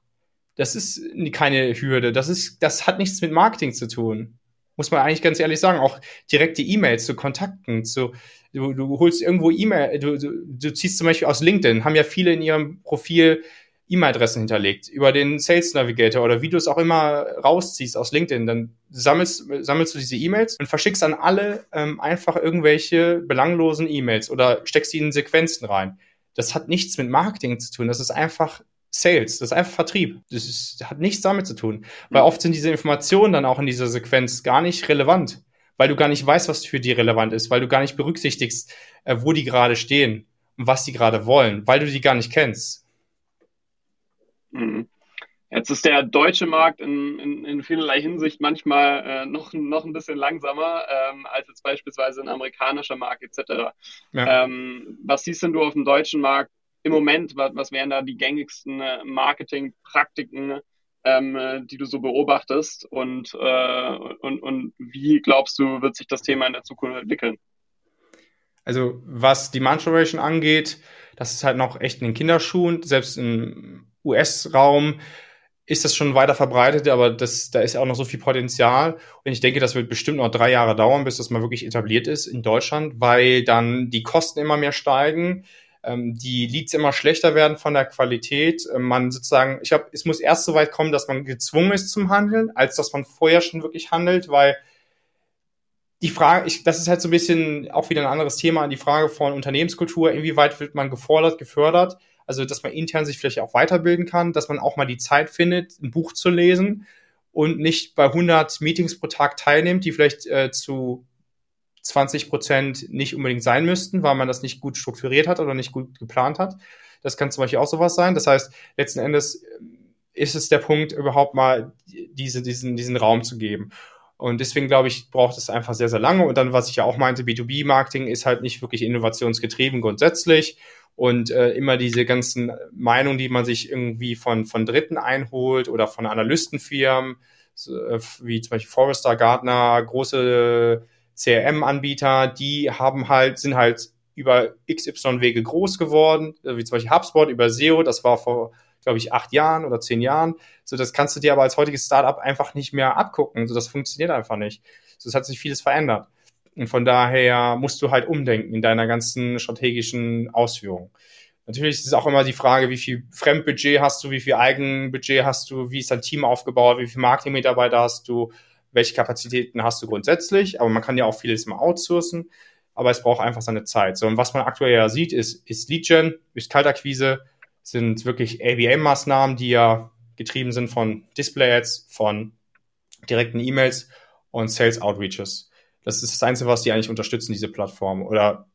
Speaker 2: Das ist keine Hürde. Das ist, das hat nichts mit Marketing zu tun. Muss man eigentlich ganz ehrlich sagen. Auch direkte E-Mails zu Kontakten, zu, du, du holst irgendwo E-Mail, du, du, du ziehst zum Beispiel aus LinkedIn, haben ja viele in ihrem Profil E-Mail-Adressen hinterlegt, über den Sales Navigator oder wie du es auch immer rausziehst aus LinkedIn, dann sammelst, sammelst du diese E-Mails und verschickst an alle ähm, einfach irgendwelche belanglosen E-Mails oder steckst die in Sequenzen rein. Das hat nichts mit Marketing zu tun, das ist einfach Sales, das ist einfach Vertrieb. Das ist, hat nichts damit zu tun. Weil oft sind diese Informationen dann auch in dieser Sequenz gar nicht relevant, weil du gar nicht weißt, was für die relevant ist, weil du gar nicht berücksichtigst, äh, wo die gerade stehen und was die gerade wollen, weil du die gar nicht kennst.
Speaker 3: Mhm. Jetzt ist der deutsche Markt in, in, in vielerlei Hinsicht manchmal äh, noch, noch ein bisschen langsamer ähm, als jetzt beispielsweise ein amerikanischer Markt etc. Ja. Ähm, was siehst denn du auf dem deutschen Markt im Moment? Was, was wären da die gängigsten äh, Marketingpraktiken, ähm, die du so beobachtest? Und, äh, und, und wie glaubst du, wird sich das Thema in der Zukunft entwickeln?
Speaker 2: Also was Demand Generation angeht, das ist halt noch echt in den Kinderschuhen, selbst im US-Raum ist das schon weiter verbreitet, aber das, da ist auch noch so viel Potenzial. Und ich denke, das wird bestimmt noch drei Jahre dauern, bis das mal wirklich etabliert ist in Deutschland, weil dann die Kosten immer mehr steigen, ähm, die Leads immer schlechter werden von der Qualität. Ähm, man sozusagen, ich glaube, es muss erst so weit kommen, dass man gezwungen ist zum Handeln, als dass man vorher schon wirklich handelt, weil die Frage, ich, das ist halt so ein bisschen auch wieder ein anderes Thema, die Frage von Unternehmenskultur, inwieweit wird man gefordert, gefördert also, dass man intern sich vielleicht auch weiterbilden kann, dass man auch mal die Zeit findet, ein Buch zu lesen und nicht bei 100 Meetings pro Tag teilnimmt, die vielleicht äh, zu 20 Prozent nicht unbedingt sein müssten, weil man das nicht gut strukturiert hat oder nicht gut geplant hat. Das kann zum Beispiel auch sowas sein. Das heißt, letzten Endes äh, ist es der Punkt, überhaupt mal diese, diesen, diesen Raum zu geben. Und deswegen glaube ich, braucht es einfach sehr, sehr lange. Und dann, was ich ja auch meinte, B2B-Marketing ist halt nicht wirklich innovationsgetrieben grundsätzlich und äh, immer diese ganzen Meinungen, die man sich irgendwie von, von Dritten einholt oder von Analystenfirmen, äh, wie zum Beispiel Forrester, Gartner, große CRM-Anbieter, die haben halt, sind halt über XY Wege groß geworden, äh, wie zum Beispiel HubSpot über SEO, das war vor, glaube ich, acht Jahren oder zehn Jahren. So, das kannst du dir aber als heutiges Startup einfach nicht mehr abgucken. So, das funktioniert einfach nicht. So, es hat sich vieles verändert. Und von daher musst du halt umdenken in deiner ganzen strategischen Ausführung. Natürlich ist es auch immer die Frage, wie viel Fremdbudget hast du, wie viel Eigenbudget hast du, wie ist dein Team aufgebaut, wie viele Marketingmitarbeiter hast du, welche Kapazitäten hast du grundsätzlich, aber man kann ja auch vieles mal outsourcen, aber es braucht einfach seine Zeit. So, und was man aktuell ja sieht, ist, ist Lead-Gen, ist Kaltakquise, sind wirklich ABM-Maßnahmen, die ja getrieben sind von Display-Ads, von direkten E-Mails und Sales Outreaches. Das ist das Einzige, was die eigentlich unterstützen, diese Plattform oder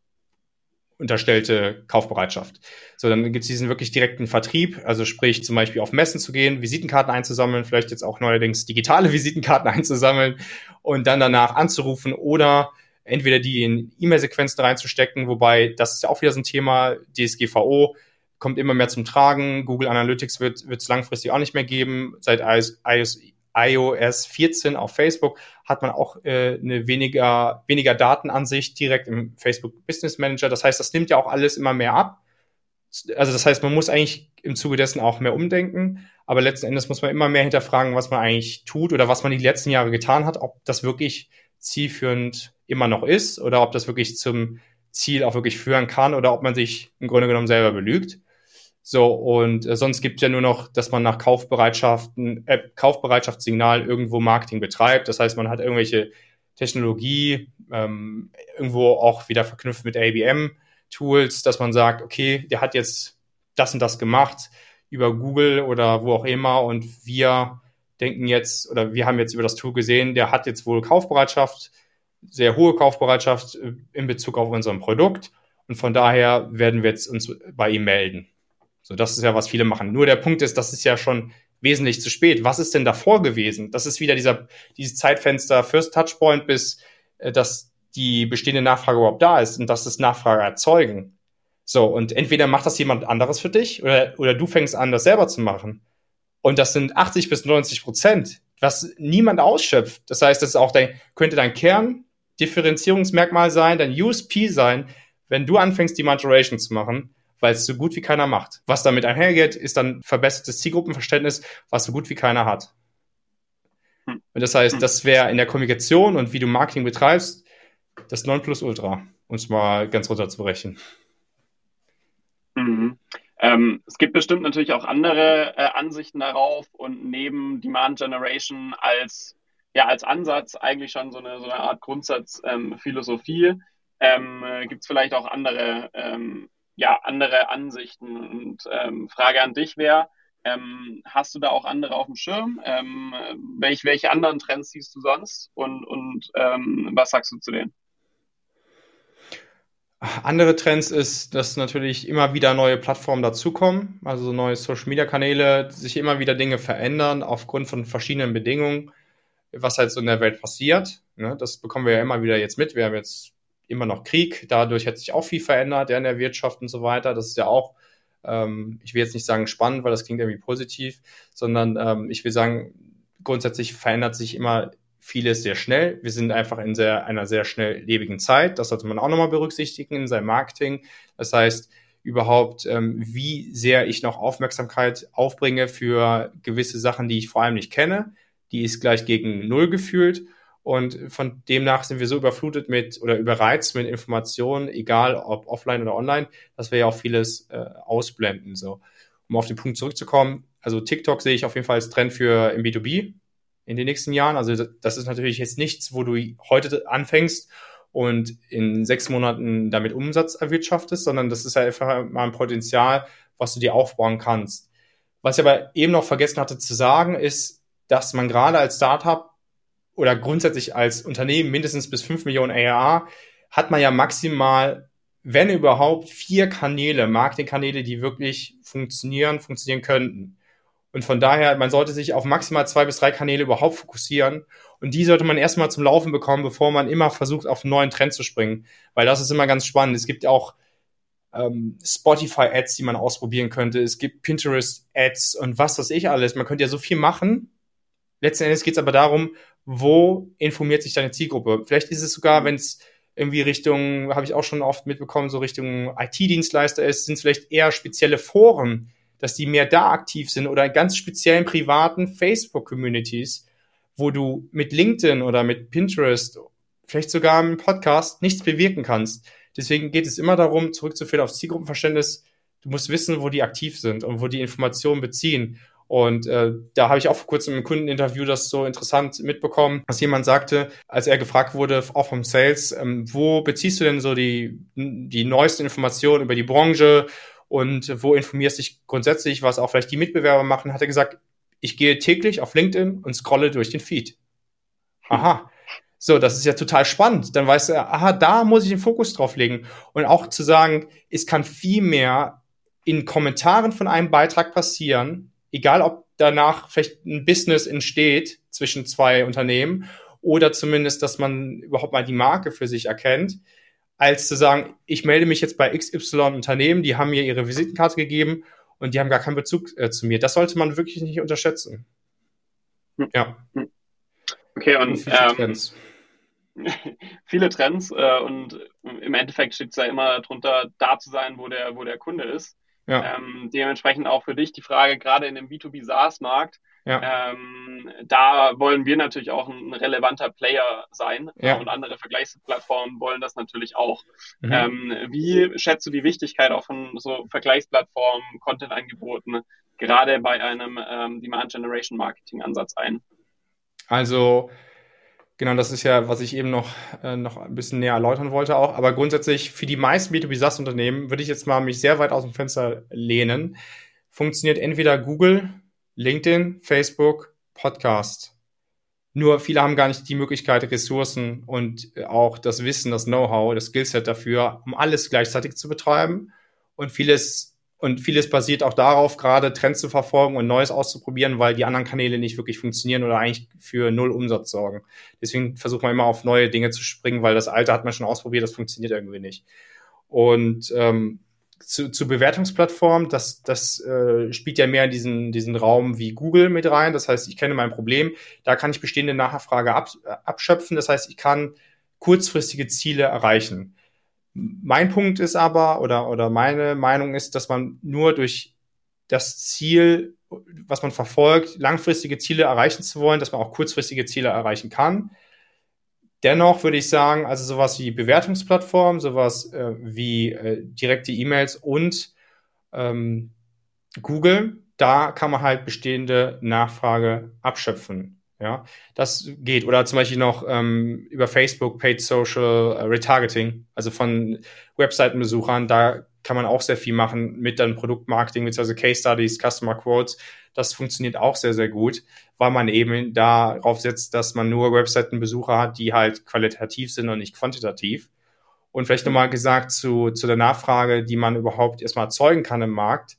Speaker 2: unterstellte Kaufbereitschaft. So, dann gibt es diesen wirklich direkten Vertrieb, also sprich zum Beispiel auf Messen zu gehen, Visitenkarten einzusammeln, vielleicht jetzt auch neuerdings digitale (laughs) Visitenkarten einzusammeln und dann danach anzurufen oder entweder die in E-Mail-Sequenzen reinzustecken, wobei das ist ja auch wieder so ein Thema, DSGVO kommt immer mehr zum Tragen, Google Analytics wird es langfristig auch nicht mehr geben, seit iOS, iOS iOS 14 auf Facebook hat man auch äh, eine weniger, weniger Datenansicht direkt im Facebook Business Manager. Das heißt, das nimmt ja auch alles immer mehr ab. Also das heißt, man muss eigentlich im Zuge dessen auch mehr umdenken. Aber letzten Endes muss man immer mehr hinterfragen, was man eigentlich tut oder was man die letzten Jahre getan hat, ob das wirklich zielführend immer noch ist oder ob das wirklich zum Ziel auch wirklich führen kann oder ob man sich im Grunde genommen selber belügt. So, und äh, sonst gibt ja nur noch, dass man nach Kaufbereitschaften, äh, Kaufbereitschaftssignal irgendwo Marketing betreibt. Das heißt, man hat irgendwelche Technologie ähm, irgendwo auch wieder verknüpft mit ABM-Tools, dass man sagt, okay, der hat jetzt das und das gemacht über Google oder wo auch immer und wir denken jetzt oder wir haben jetzt über das Tool gesehen, der hat jetzt wohl Kaufbereitschaft, sehr hohe Kaufbereitschaft äh, in Bezug auf unser Produkt und von daher werden wir jetzt uns bei ihm melden. So, das ist ja, was viele machen. Nur der Punkt ist, das ist ja schon wesentlich zu spät. Was ist denn davor gewesen? Das ist wieder dieser, dieses Zeitfenster First Touchpoint, bis äh, dass die bestehende Nachfrage überhaupt da ist und dass das Nachfrage erzeugen. So, und entweder macht das jemand anderes für dich oder, oder du fängst an, das selber zu machen. Und das sind 80 bis 90 Prozent, was niemand ausschöpft. Das heißt, das ist auch dein, könnte dein Kerndifferenzierungsmerkmal sein, dein USP sein, wenn du anfängst, die Maturation zu machen weil es so gut wie keiner macht. Was damit einhergeht, ist dann verbessertes Zielgruppenverständnis, was so gut wie keiner hat. Hm. Und das heißt, hm. das wäre in der Kommunikation und wie du Marketing betreibst, das Nonplusultra, um es mal ganz runterzubrechen.
Speaker 3: Mhm. Ähm, es gibt bestimmt natürlich auch andere äh, Ansichten darauf und neben Demand Generation als, ja, als Ansatz eigentlich schon so eine, so eine Art Grundsatzphilosophie. Ähm, ähm, äh, gibt es vielleicht auch andere ähm, ja, andere Ansichten. Und ähm, Frage an dich wäre, ähm, hast du da auch andere auf dem Schirm? Ähm, welch, welche anderen Trends siehst du sonst? Und, und ähm, was sagst du zu denen?
Speaker 2: Andere Trends ist, dass natürlich immer wieder neue Plattformen dazukommen, also neue Social-Media-Kanäle, sich immer wieder Dinge verändern aufgrund von verschiedenen Bedingungen, was halt so in der Welt passiert. Ne? Das bekommen wir ja immer wieder jetzt mit. Wir haben jetzt immer noch Krieg. Dadurch hat sich auch viel verändert ja, in der Wirtschaft und so weiter. Das ist ja auch, ähm, ich will jetzt nicht sagen spannend, weil das klingt irgendwie positiv, sondern ähm, ich will sagen, grundsätzlich verändert sich immer vieles sehr schnell. Wir sind einfach in sehr, einer sehr schnelllebigen Zeit. Das sollte man auch nochmal berücksichtigen in seinem Marketing. Das heißt, überhaupt, ähm, wie sehr ich noch Aufmerksamkeit aufbringe für gewisse Sachen, die ich vor allem nicht kenne. Die ist gleich gegen Null gefühlt. Und von demnach sind wir so überflutet mit oder überreizt mit Informationen, egal ob offline oder online, dass wir ja auch vieles äh, ausblenden. So, um auf den Punkt zurückzukommen, also TikTok sehe ich auf jeden Fall als Trend für im B2B in den nächsten Jahren. Also das ist natürlich jetzt nichts, wo du heute anfängst und in sechs Monaten damit Umsatz erwirtschaftest, sondern das ist ja einfach mal ein Potenzial, was du dir aufbauen kannst. Was ich aber eben noch vergessen hatte zu sagen, ist, dass man gerade als Startup oder grundsätzlich als Unternehmen mindestens bis 5 Millionen ARA hat man ja maximal, wenn überhaupt, vier Kanäle, Marketingkanäle, die wirklich funktionieren, funktionieren könnten. Und von daher, man sollte sich auf maximal zwei bis drei Kanäle überhaupt fokussieren. Und die sollte man erstmal zum Laufen bekommen, bevor man immer versucht, auf einen neuen Trend zu springen. Weil das ist immer ganz spannend. Es gibt auch ähm, Spotify-Ads, die man ausprobieren könnte. Es gibt Pinterest-Ads und was weiß ich alles. Man könnte ja so viel machen. Letzten Endes geht es aber darum, wo informiert sich deine Zielgruppe? Vielleicht ist es sogar, wenn es irgendwie Richtung, habe ich auch schon oft mitbekommen, so Richtung IT-Dienstleister ist, sind es vielleicht eher spezielle Foren, dass die mehr da aktiv sind oder ganz speziellen privaten Facebook-Communities, wo du mit LinkedIn oder mit Pinterest, vielleicht sogar im Podcast nichts bewirken kannst. Deswegen geht es immer darum, zurückzuführen aufs Zielgruppenverständnis. Du musst wissen, wo die aktiv sind und wo die Informationen beziehen. Und äh, da habe ich auch vor kurzem im Kundeninterview das so interessant mitbekommen, dass jemand sagte, als er gefragt wurde, auch vom Sales, ähm, wo beziehst du denn so die, die neuesten Informationen über die Branche und wo informierst dich grundsätzlich, was auch vielleicht die Mitbewerber machen, hat er gesagt, ich gehe täglich auf LinkedIn und scrolle durch den Feed. Aha. So, das ist ja total spannend. Dann weißt du, aha, da muss ich den Fokus drauf legen. Und auch zu sagen, es kann viel mehr in Kommentaren von einem Beitrag passieren, egal ob danach vielleicht ein Business entsteht zwischen zwei Unternehmen oder zumindest, dass man überhaupt mal die Marke für sich erkennt, als zu sagen, ich melde mich jetzt bei XY Unternehmen, die haben mir ihre Visitenkarte gegeben und die haben gar keinen Bezug äh, zu mir. Das sollte man wirklich nicht unterschätzen.
Speaker 3: Hm. Ja. Hm. Okay, und, und viele ähm, Trends. (laughs) viele Trends äh, und im Endeffekt steht es ja immer darunter, da zu sein, wo der, wo der Kunde ist. Ja. Ähm, dementsprechend auch für dich die Frage, gerade in dem B2B SaaS-Markt, ja. ähm, da wollen wir natürlich auch ein relevanter Player sein ja. und andere Vergleichsplattformen wollen das natürlich auch. Mhm. Ähm, wie schätzt du die Wichtigkeit auch von so Vergleichsplattformen, Content-Angeboten, gerade bei einem ähm, Demand Generation Marketing Ansatz ein?
Speaker 2: Also Genau, das ist ja, was ich eben noch, äh, noch ein bisschen näher erläutern wollte auch. Aber grundsätzlich für die meisten B2B SaaS-Unternehmen würde ich jetzt mal mich sehr weit aus dem Fenster lehnen. Funktioniert entweder Google, LinkedIn, Facebook, Podcast. Nur viele haben gar nicht die Möglichkeit, Ressourcen und auch das Wissen, das Know-how, das Skillset dafür, um alles gleichzeitig zu betreiben. Und vieles und vieles basiert auch darauf, gerade Trends zu verfolgen und Neues auszuprobieren, weil die anderen Kanäle nicht wirklich funktionieren oder eigentlich für null Umsatz sorgen. Deswegen versucht man immer auf neue Dinge zu springen, weil das alte hat man schon ausprobiert, das funktioniert irgendwie nicht. Und ähm, zu, zu Bewertungsplattformen, das, das äh, spielt ja mehr in diesen, diesen Raum wie Google mit rein. Das heißt, ich kenne mein Problem, da kann ich bestehende Nachfrage ab, abschöpfen. Das heißt, ich kann kurzfristige Ziele erreichen. Mein Punkt ist aber, oder, oder meine Meinung ist, dass man nur durch das Ziel, was man verfolgt, langfristige Ziele erreichen zu wollen, dass man auch kurzfristige Ziele erreichen kann. Dennoch würde ich sagen, also sowas wie Bewertungsplattformen, sowas äh, wie äh, direkte E-Mails und ähm, Google, da kann man halt bestehende Nachfrage abschöpfen. Ja, das geht. Oder zum Beispiel noch ähm, über Facebook, Paid Social äh, Retargeting, also von Webseitenbesuchern, da kann man auch sehr viel machen mit dann Produktmarketing, beziehungsweise Case Studies, Customer Quotes. Das funktioniert auch sehr, sehr gut, weil man eben darauf setzt, dass man nur Webseitenbesucher hat, die halt qualitativ sind und nicht quantitativ. Und vielleicht nochmal gesagt zu, zu der Nachfrage, die man überhaupt erstmal erzeugen kann im Markt.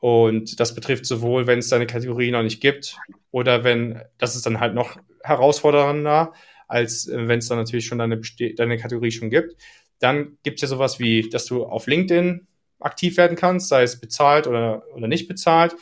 Speaker 2: Und das betrifft sowohl, wenn es da eine Kategorie noch nicht gibt, oder wenn, das ist dann halt noch herausfordernder, als äh, wenn es dann natürlich schon deine, deine Kategorie schon gibt. Dann gibt es ja sowas wie, dass du auf LinkedIn aktiv werden kannst, sei es bezahlt oder, oder nicht bezahlt.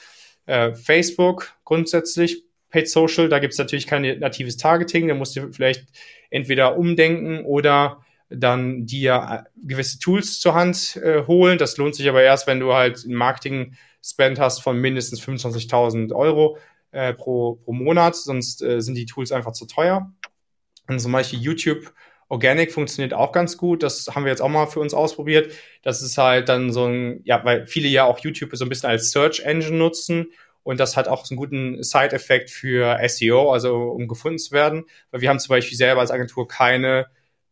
Speaker 2: Äh, Facebook grundsätzlich, Paid Social, da gibt es natürlich kein natives Targeting, da musst du vielleicht entweder umdenken oder dann dir äh, gewisse Tools zur Hand äh, holen. Das lohnt sich aber erst, wenn du halt ein Marketing Spend hast von mindestens 25.000 Euro äh, pro, pro Monat, sonst äh, sind die Tools einfach zu teuer. Und zum Beispiel YouTube Organic funktioniert auch ganz gut. Das haben wir jetzt auch mal für uns ausprobiert. Das ist halt dann so ein, ja, weil viele ja auch YouTube so ein bisschen als Search Engine nutzen. Und das hat auch so einen guten Side-Effekt für SEO, also um gefunden zu werden. Weil wir haben zum Beispiel selber als Agentur keine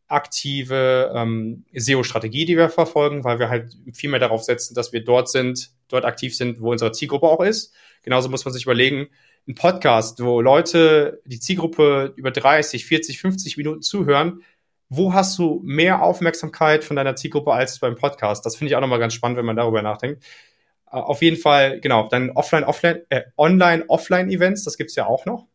Speaker 2: aktive ähm, SEO-Strategie, die wir verfolgen, weil wir halt viel mehr darauf setzen, dass wir dort sind, dort aktiv sind, wo unsere Zielgruppe auch ist. Genauso muss man sich überlegen, ein Podcast, wo Leute, die Zielgruppe über 30, 40, 50 Minuten zuhören, wo hast du mehr Aufmerksamkeit von deiner Zielgruppe als beim Podcast? Das finde ich auch nochmal ganz spannend, wenn man darüber nachdenkt. Äh, auf jeden Fall, genau, dann Offline, Offline, äh, Online, Offline-Events, das gibt's ja auch noch.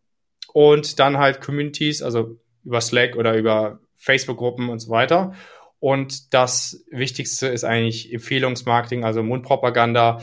Speaker 2: Und dann halt Communities, also über Slack oder über Facebook-Gruppen und so weiter. Und das Wichtigste ist eigentlich Empfehlungsmarketing, also Mundpropaganda.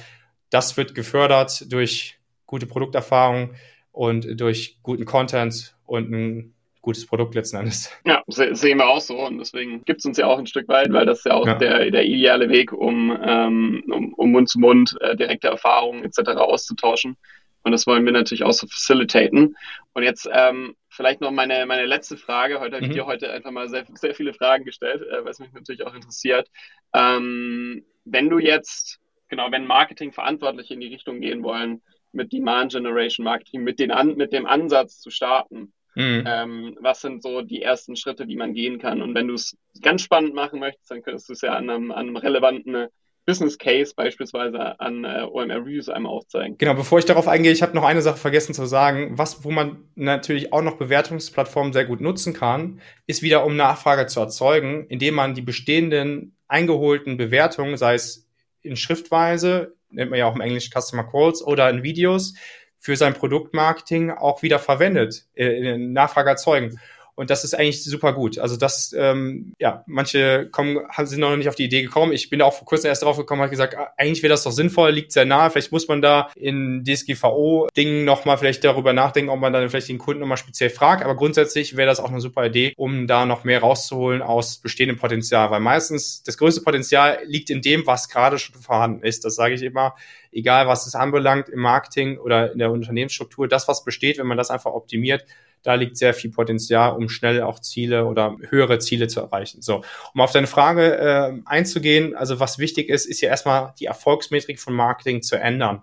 Speaker 2: Das wird gefördert durch gute Produkterfahrung und durch guten Content und ein gutes Produkt letzten Endes.
Speaker 3: Ja, se sehen wir auch so und deswegen gibt es uns ja auch ein Stück weit, weil das ja auch ja. Der, der ideale Weg, um, ähm, um, um Mund zu Mund äh, direkte Erfahrungen etc. auszutauschen. Und das wollen wir natürlich auch so facilitaten. Und jetzt ähm, vielleicht noch meine, meine letzte Frage. Heute habe ich mhm. dir heute einfach mal sehr, sehr viele Fragen gestellt, äh, was mich natürlich auch interessiert. Ähm, wenn du jetzt, genau, wenn Marketingverantwortliche in die Richtung gehen wollen, mit Demand Generation Marketing, mit, den An mit dem Ansatz zu starten. Mhm. Ähm, was sind so die ersten Schritte, die man gehen kann? Und wenn du es ganz spannend machen möchtest, dann könntest du es ja an einem, an einem relevanten Business Case beispielsweise an äh, OMR Reviews einmal aufzeigen.
Speaker 2: Genau, bevor ich darauf eingehe, ich habe noch eine Sache vergessen zu sagen, was, wo man natürlich auch noch Bewertungsplattformen sehr gut nutzen kann, ist wieder, um Nachfrage zu erzeugen, indem man die bestehenden eingeholten Bewertungen, sei es in Schriftweise, nennt man ja auch im Englisch Customer Calls oder in Videos, für sein Produktmarketing auch wieder verwendet, äh, Nachfrage erzeugen. Und das ist eigentlich super gut. Also das, ähm, ja, manche kommen, sind noch nicht auf die Idee gekommen. Ich bin auch vor kurzem erst drauf gekommen, habe gesagt, ah, eigentlich wäre das doch sinnvoll, liegt sehr nahe. Vielleicht muss man da in DSGVO-Dingen nochmal vielleicht darüber nachdenken, ob man dann vielleicht den Kunden nochmal speziell fragt. Aber grundsätzlich wäre das auch eine super Idee, um da noch mehr rauszuholen aus bestehendem Potenzial. Weil meistens das größte Potenzial liegt in dem, was gerade schon vorhanden ist. Das sage ich immer, egal was es anbelangt im Marketing oder in der Unternehmensstruktur. Das, was besteht, wenn man das einfach optimiert, da liegt sehr viel Potenzial, um schnell auch Ziele oder höhere Ziele zu erreichen. So, um auf deine Frage äh, einzugehen, also was wichtig ist, ist ja erstmal die Erfolgsmetrik von Marketing zu ändern.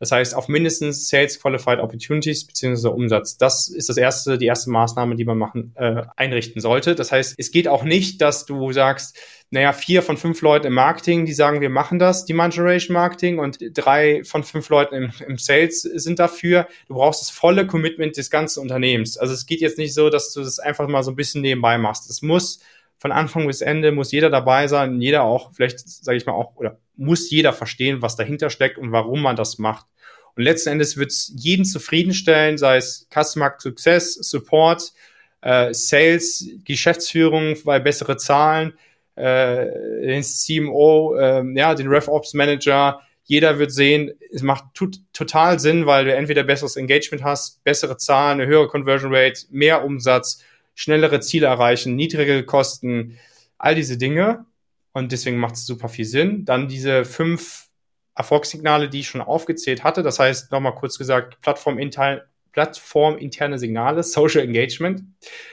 Speaker 2: Das heißt, auf mindestens Sales Qualified Opportunities beziehungsweise Umsatz. Das ist das erste, die erste Maßnahme, die man machen, äh, einrichten sollte. Das heißt, es geht auch nicht, dass du sagst, naja, vier von fünf Leuten im Marketing, die sagen, wir machen das, Demand Generation Marketing, und drei von fünf Leuten im, im Sales sind dafür. Du brauchst das volle Commitment des ganzen Unternehmens. Also es geht jetzt nicht so, dass du das einfach mal so ein bisschen nebenbei machst. Es muss von Anfang bis Ende muss jeder dabei sein, jeder auch, vielleicht sage ich mal auch, oder muss jeder verstehen, was dahinter steckt und warum man das macht. Und letzten Endes wird es jeden zufriedenstellen, sei es Customer Success, Support, äh, Sales, Geschäftsführung, weil bessere Zahlen, äh, den CMO, äh, ja, den RevOps Manager. Jeder wird sehen, es macht tut, total Sinn, weil du entweder besseres Engagement hast, bessere Zahlen, eine höhere Conversion Rate, mehr Umsatz, schnellere Ziele erreichen, niedrige Kosten, all diese Dinge. Und deswegen macht es super viel Sinn. Dann diese fünf Erfolgssignale, die ich schon aufgezählt hatte. Das heißt, nochmal kurz gesagt, plattforminterne, plattforminterne Signale, Social Engagement,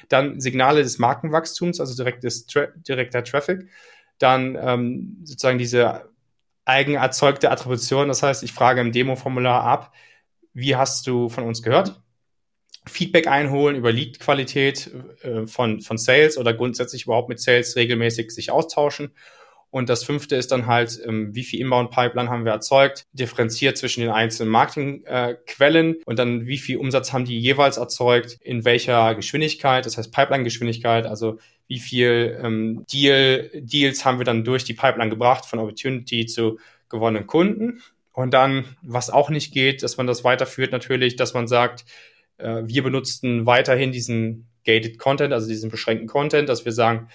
Speaker 2: dann Signale des Markenwachstums, also direktes, tra direkter Traffic, dann ähm, sozusagen diese eigen erzeugte Attribution. Das heißt, ich frage im Demo-Formular ab, wie hast du von uns gehört? Feedback einholen über Lead-Qualität äh, von, von Sales oder grundsätzlich überhaupt mit Sales regelmäßig sich austauschen. Und das fünfte ist dann halt, ähm, wie viel Inbound-Pipeline haben wir erzeugt, differenziert zwischen den einzelnen Marketingquellen und dann wie viel Umsatz haben die jeweils erzeugt, in welcher Geschwindigkeit, das heißt Pipeline-Geschwindigkeit, also wie viel ähm, Deal, Deals haben wir dann durch die Pipeline gebracht von Opportunity zu gewonnenen Kunden. Und dann, was auch nicht geht, dass man das weiterführt natürlich, dass man sagt, äh, wir benutzten weiterhin diesen gated Content, also diesen beschränkten Content, dass wir sagen,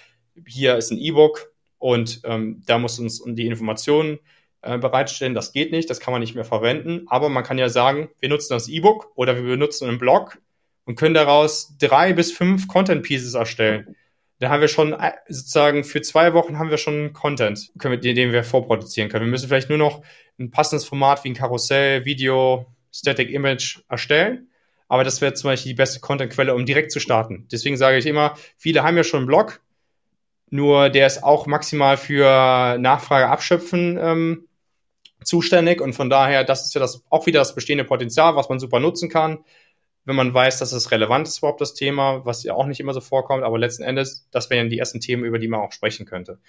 Speaker 2: hier ist ein E-Book und ähm, da muss uns die Informationen äh, bereitstellen. Das geht nicht, das kann man nicht mehr verwenden. Aber man kann ja sagen, wir nutzen das E-Book oder wir benutzen einen Blog und können daraus drei bis fünf Content Pieces erstellen. Da haben wir schon äh, sozusagen für zwei Wochen haben wir schon Content, können wir, den wir vorproduzieren können. Wir müssen vielleicht nur noch ein passendes Format wie ein Karussell, Video, Static Image erstellen aber das wäre zum Beispiel die beste Contentquelle, um direkt zu starten. Deswegen sage ich immer, viele haben ja schon einen Blog, nur der ist auch maximal für Nachfrage abschöpfen ähm, zuständig und von daher, das ist ja das auch wieder das bestehende Potenzial, was man super nutzen kann, wenn man weiß, dass es relevant ist überhaupt das Thema, was ja auch nicht immer so vorkommt, aber letzten Endes, das wären die ersten Themen, über die man auch sprechen könnte.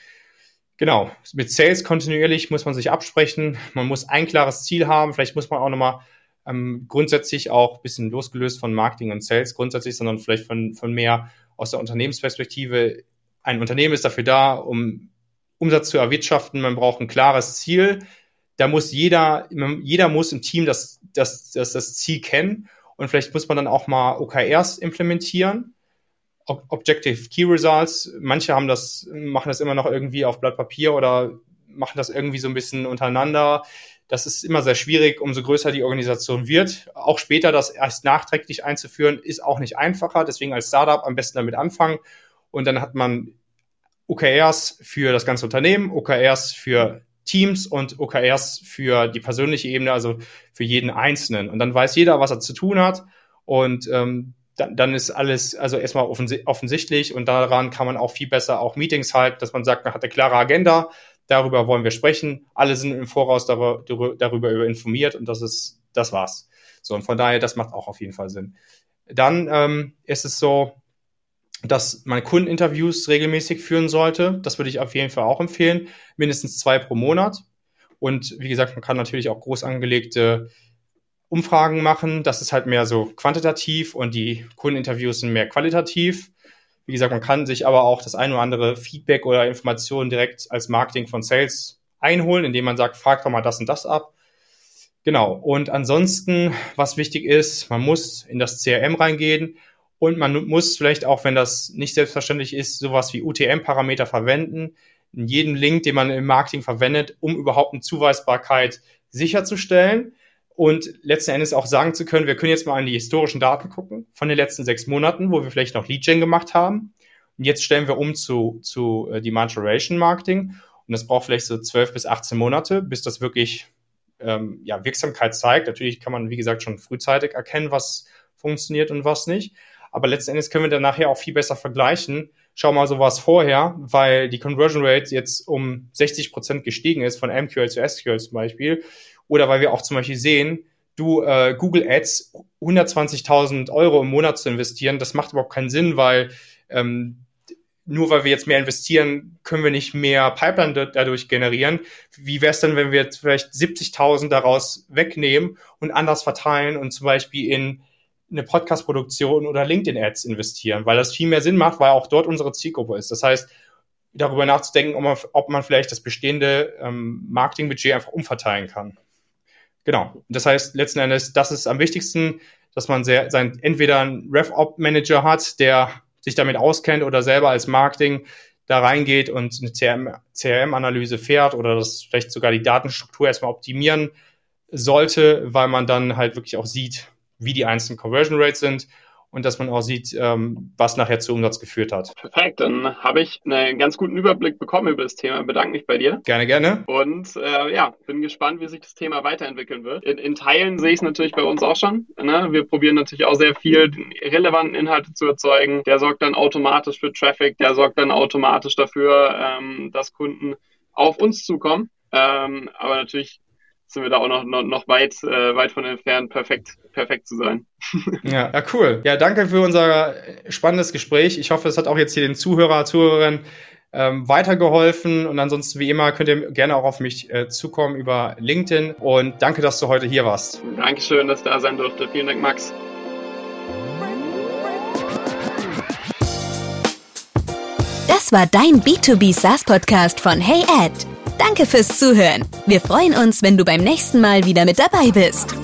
Speaker 2: Genau, mit Sales kontinuierlich muss man sich absprechen, man muss ein klares Ziel haben, vielleicht muss man auch nochmal ähm, grundsätzlich auch ein bisschen losgelöst von Marketing und Sales grundsätzlich, sondern vielleicht von, von mehr aus der Unternehmensperspektive. Ein Unternehmen ist dafür da, um Umsatz zu erwirtschaften. Man braucht ein klares Ziel. Da muss jeder, jeder muss im Team das, das, das, das Ziel kennen. Und vielleicht muss man dann auch mal OKRs implementieren. Objective Key Results. Manche haben das, machen das immer noch irgendwie auf Blatt Papier oder machen das irgendwie so ein bisschen untereinander. Das ist immer sehr schwierig, umso größer die Organisation wird. Auch später das erst nachträglich einzuführen, ist auch nicht einfacher. Deswegen als Startup am besten damit anfangen. Und dann hat man OKRs für das ganze Unternehmen, OKRs für Teams und OKRs für die persönliche Ebene, also für jeden Einzelnen. Und dann weiß jeder, was er zu tun hat. Und ähm, dann, dann ist alles also erstmal offensichtlich und daran kann man auch viel besser auch Meetings halten, dass man sagt, man hat eine klare Agenda, darüber wollen wir sprechen. Alle sind im Voraus darüber, darüber informiert und das ist das war's. So, und von daher, das macht auch auf jeden Fall Sinn. Dann ähm, ist es so, dass man Kundeninterviews regelmäßig führen sollte. Das würde ich auf jeden Fall auch empfehlen. Mindestens zwei pro Monat. Und wie gesagt, man kann natürlich auch groß angelegte Umfragen machen. Das ist halt mehr so quantitativ und die Kundeninterviews sind mehr qualitativ. Wie gesagt, man kann sich aber auch das ein oder andere Feedback oder Informationen direkt als Marketing von Sales einholen, indem man sagt, frag doch mal das und das ab. Genau. Und ansonsten, was wichtig ist, man muss in das CRM reingehen und man muss vielleicht auch, wenn das nicht selbstverständlich ist, sowas wie UTM-Parameter verwenden. In jedem Link, den man im Marketing verwendet, um überhaupt eine Zuweisbarkeit sicherzustellen und letzten Endes auch sagen zu können, wir können jetzt mal an die historischen Daten gucken von den letzten sechs Monaten, wo wir vielleicht noch Lead-Gen gemacht haben. Und jetzt stellen wir um zu, zu äh, Demand Generation Marketing. Und das braucht vielleicht so zwölf bis 18 Monate, bis das wirklich ähm, ja, Wirksamkeit zeigt. Natürlich kann man, wie gesagt, schon frühzeitig erkennen, was funktioniert und was nicht. Aber letzten Endes können wir dann nachher auch viel besser vergleichen. Schau mal sowas vorher, weil die Conversion Rate jetzt um 60 Prozent gestiegen ist von MQL zu SQL zum Beispiel. Oder weil wir auch zum Beispiel sehen, du äh, Google Ads 120.000 Euro im Monat zu investieren, das macht überhaupt keinen Sinn, weil ähm, nur weil wir jetzt mehr investieren, können wir nicht mehr Pipeline dadurch generieren. Wie wäre es denn, wenn wir jetzt vielleicht 70.000 daraus wegnehmen und anders verteilen und zum Beispiel in eine Podcast-Produktion oder LinkedIn-Ads investieren, weil das viel mehr Sinn macht, weil auch dort unsere Zielgruppe ist. Das heißt, darüber nachzudenken, ob man, ob man vielleicht das bestehende ähm, Marketingbudget einfach umverteilen kann. Genau. Das heißt, letzten Endes, das ist am wichtigsten, dass man sehr, sein, entweder einen RevOp-Manager hat, der sich damit auskennt oder selber als Marketing da reingeht und eine CRM-Analyse fährt oder das vielleicht sogar die Datenstruktur erstmal optimieren sollte, weil man dann halt wirklich auch sieht, wie die einzelnen Conversion Rates sind und dass man auch sieht, ähm, was nachher zu Umsatz geführt hat.
Speaker 3: Perfekt, dann habe ich einen ganz guten Überblick bekommen über das Thema. Bedanke mich bei dir.
Speaker 2: Gerne, gerne.
Speaker 3: Und äh, ja, bin gespannt, wie sich das Thema weiterentwickeln wird. In, in Teilen sehe ich es natürlich bei uns auch schon. Ne? Wir probieren natürlich auch sehr viel relevanten Inhalte zu erzeugen. Der sorgt dann automatisch für Traffic, der sorgt dann automatisch dafür, ähm, dass Kunden auf uns zukommen. Ähm, aber natürlich sind wir da auch noch, noch, noch weit, äh, weit von entfernt, perfekt, perfekt zu sein. (laughs)
Speaker 2: ja, ja, cool. Ja, danke für unser spannendes Gespräch. Ich hoffe, es hat auch jetzt hier den Zuhörer, Zuhörerinnen ähm, weitergeholfen. Und ansonsten, wie immer, könnt ihr gerne auch auf mich äh, zukommen über LinkedIn. Und danke, dass du heute hier warst.
Speaker 3: Dankeschön, dass ich da sein durfte. Vielen Dank, Max.
Speaker 1: Das war dein B2B SaaS Podcast von Hey Ed. Danke fürs Zuhören. Wir freuen uns, wenn du beim nächsten Mal wieder mit dabei bist.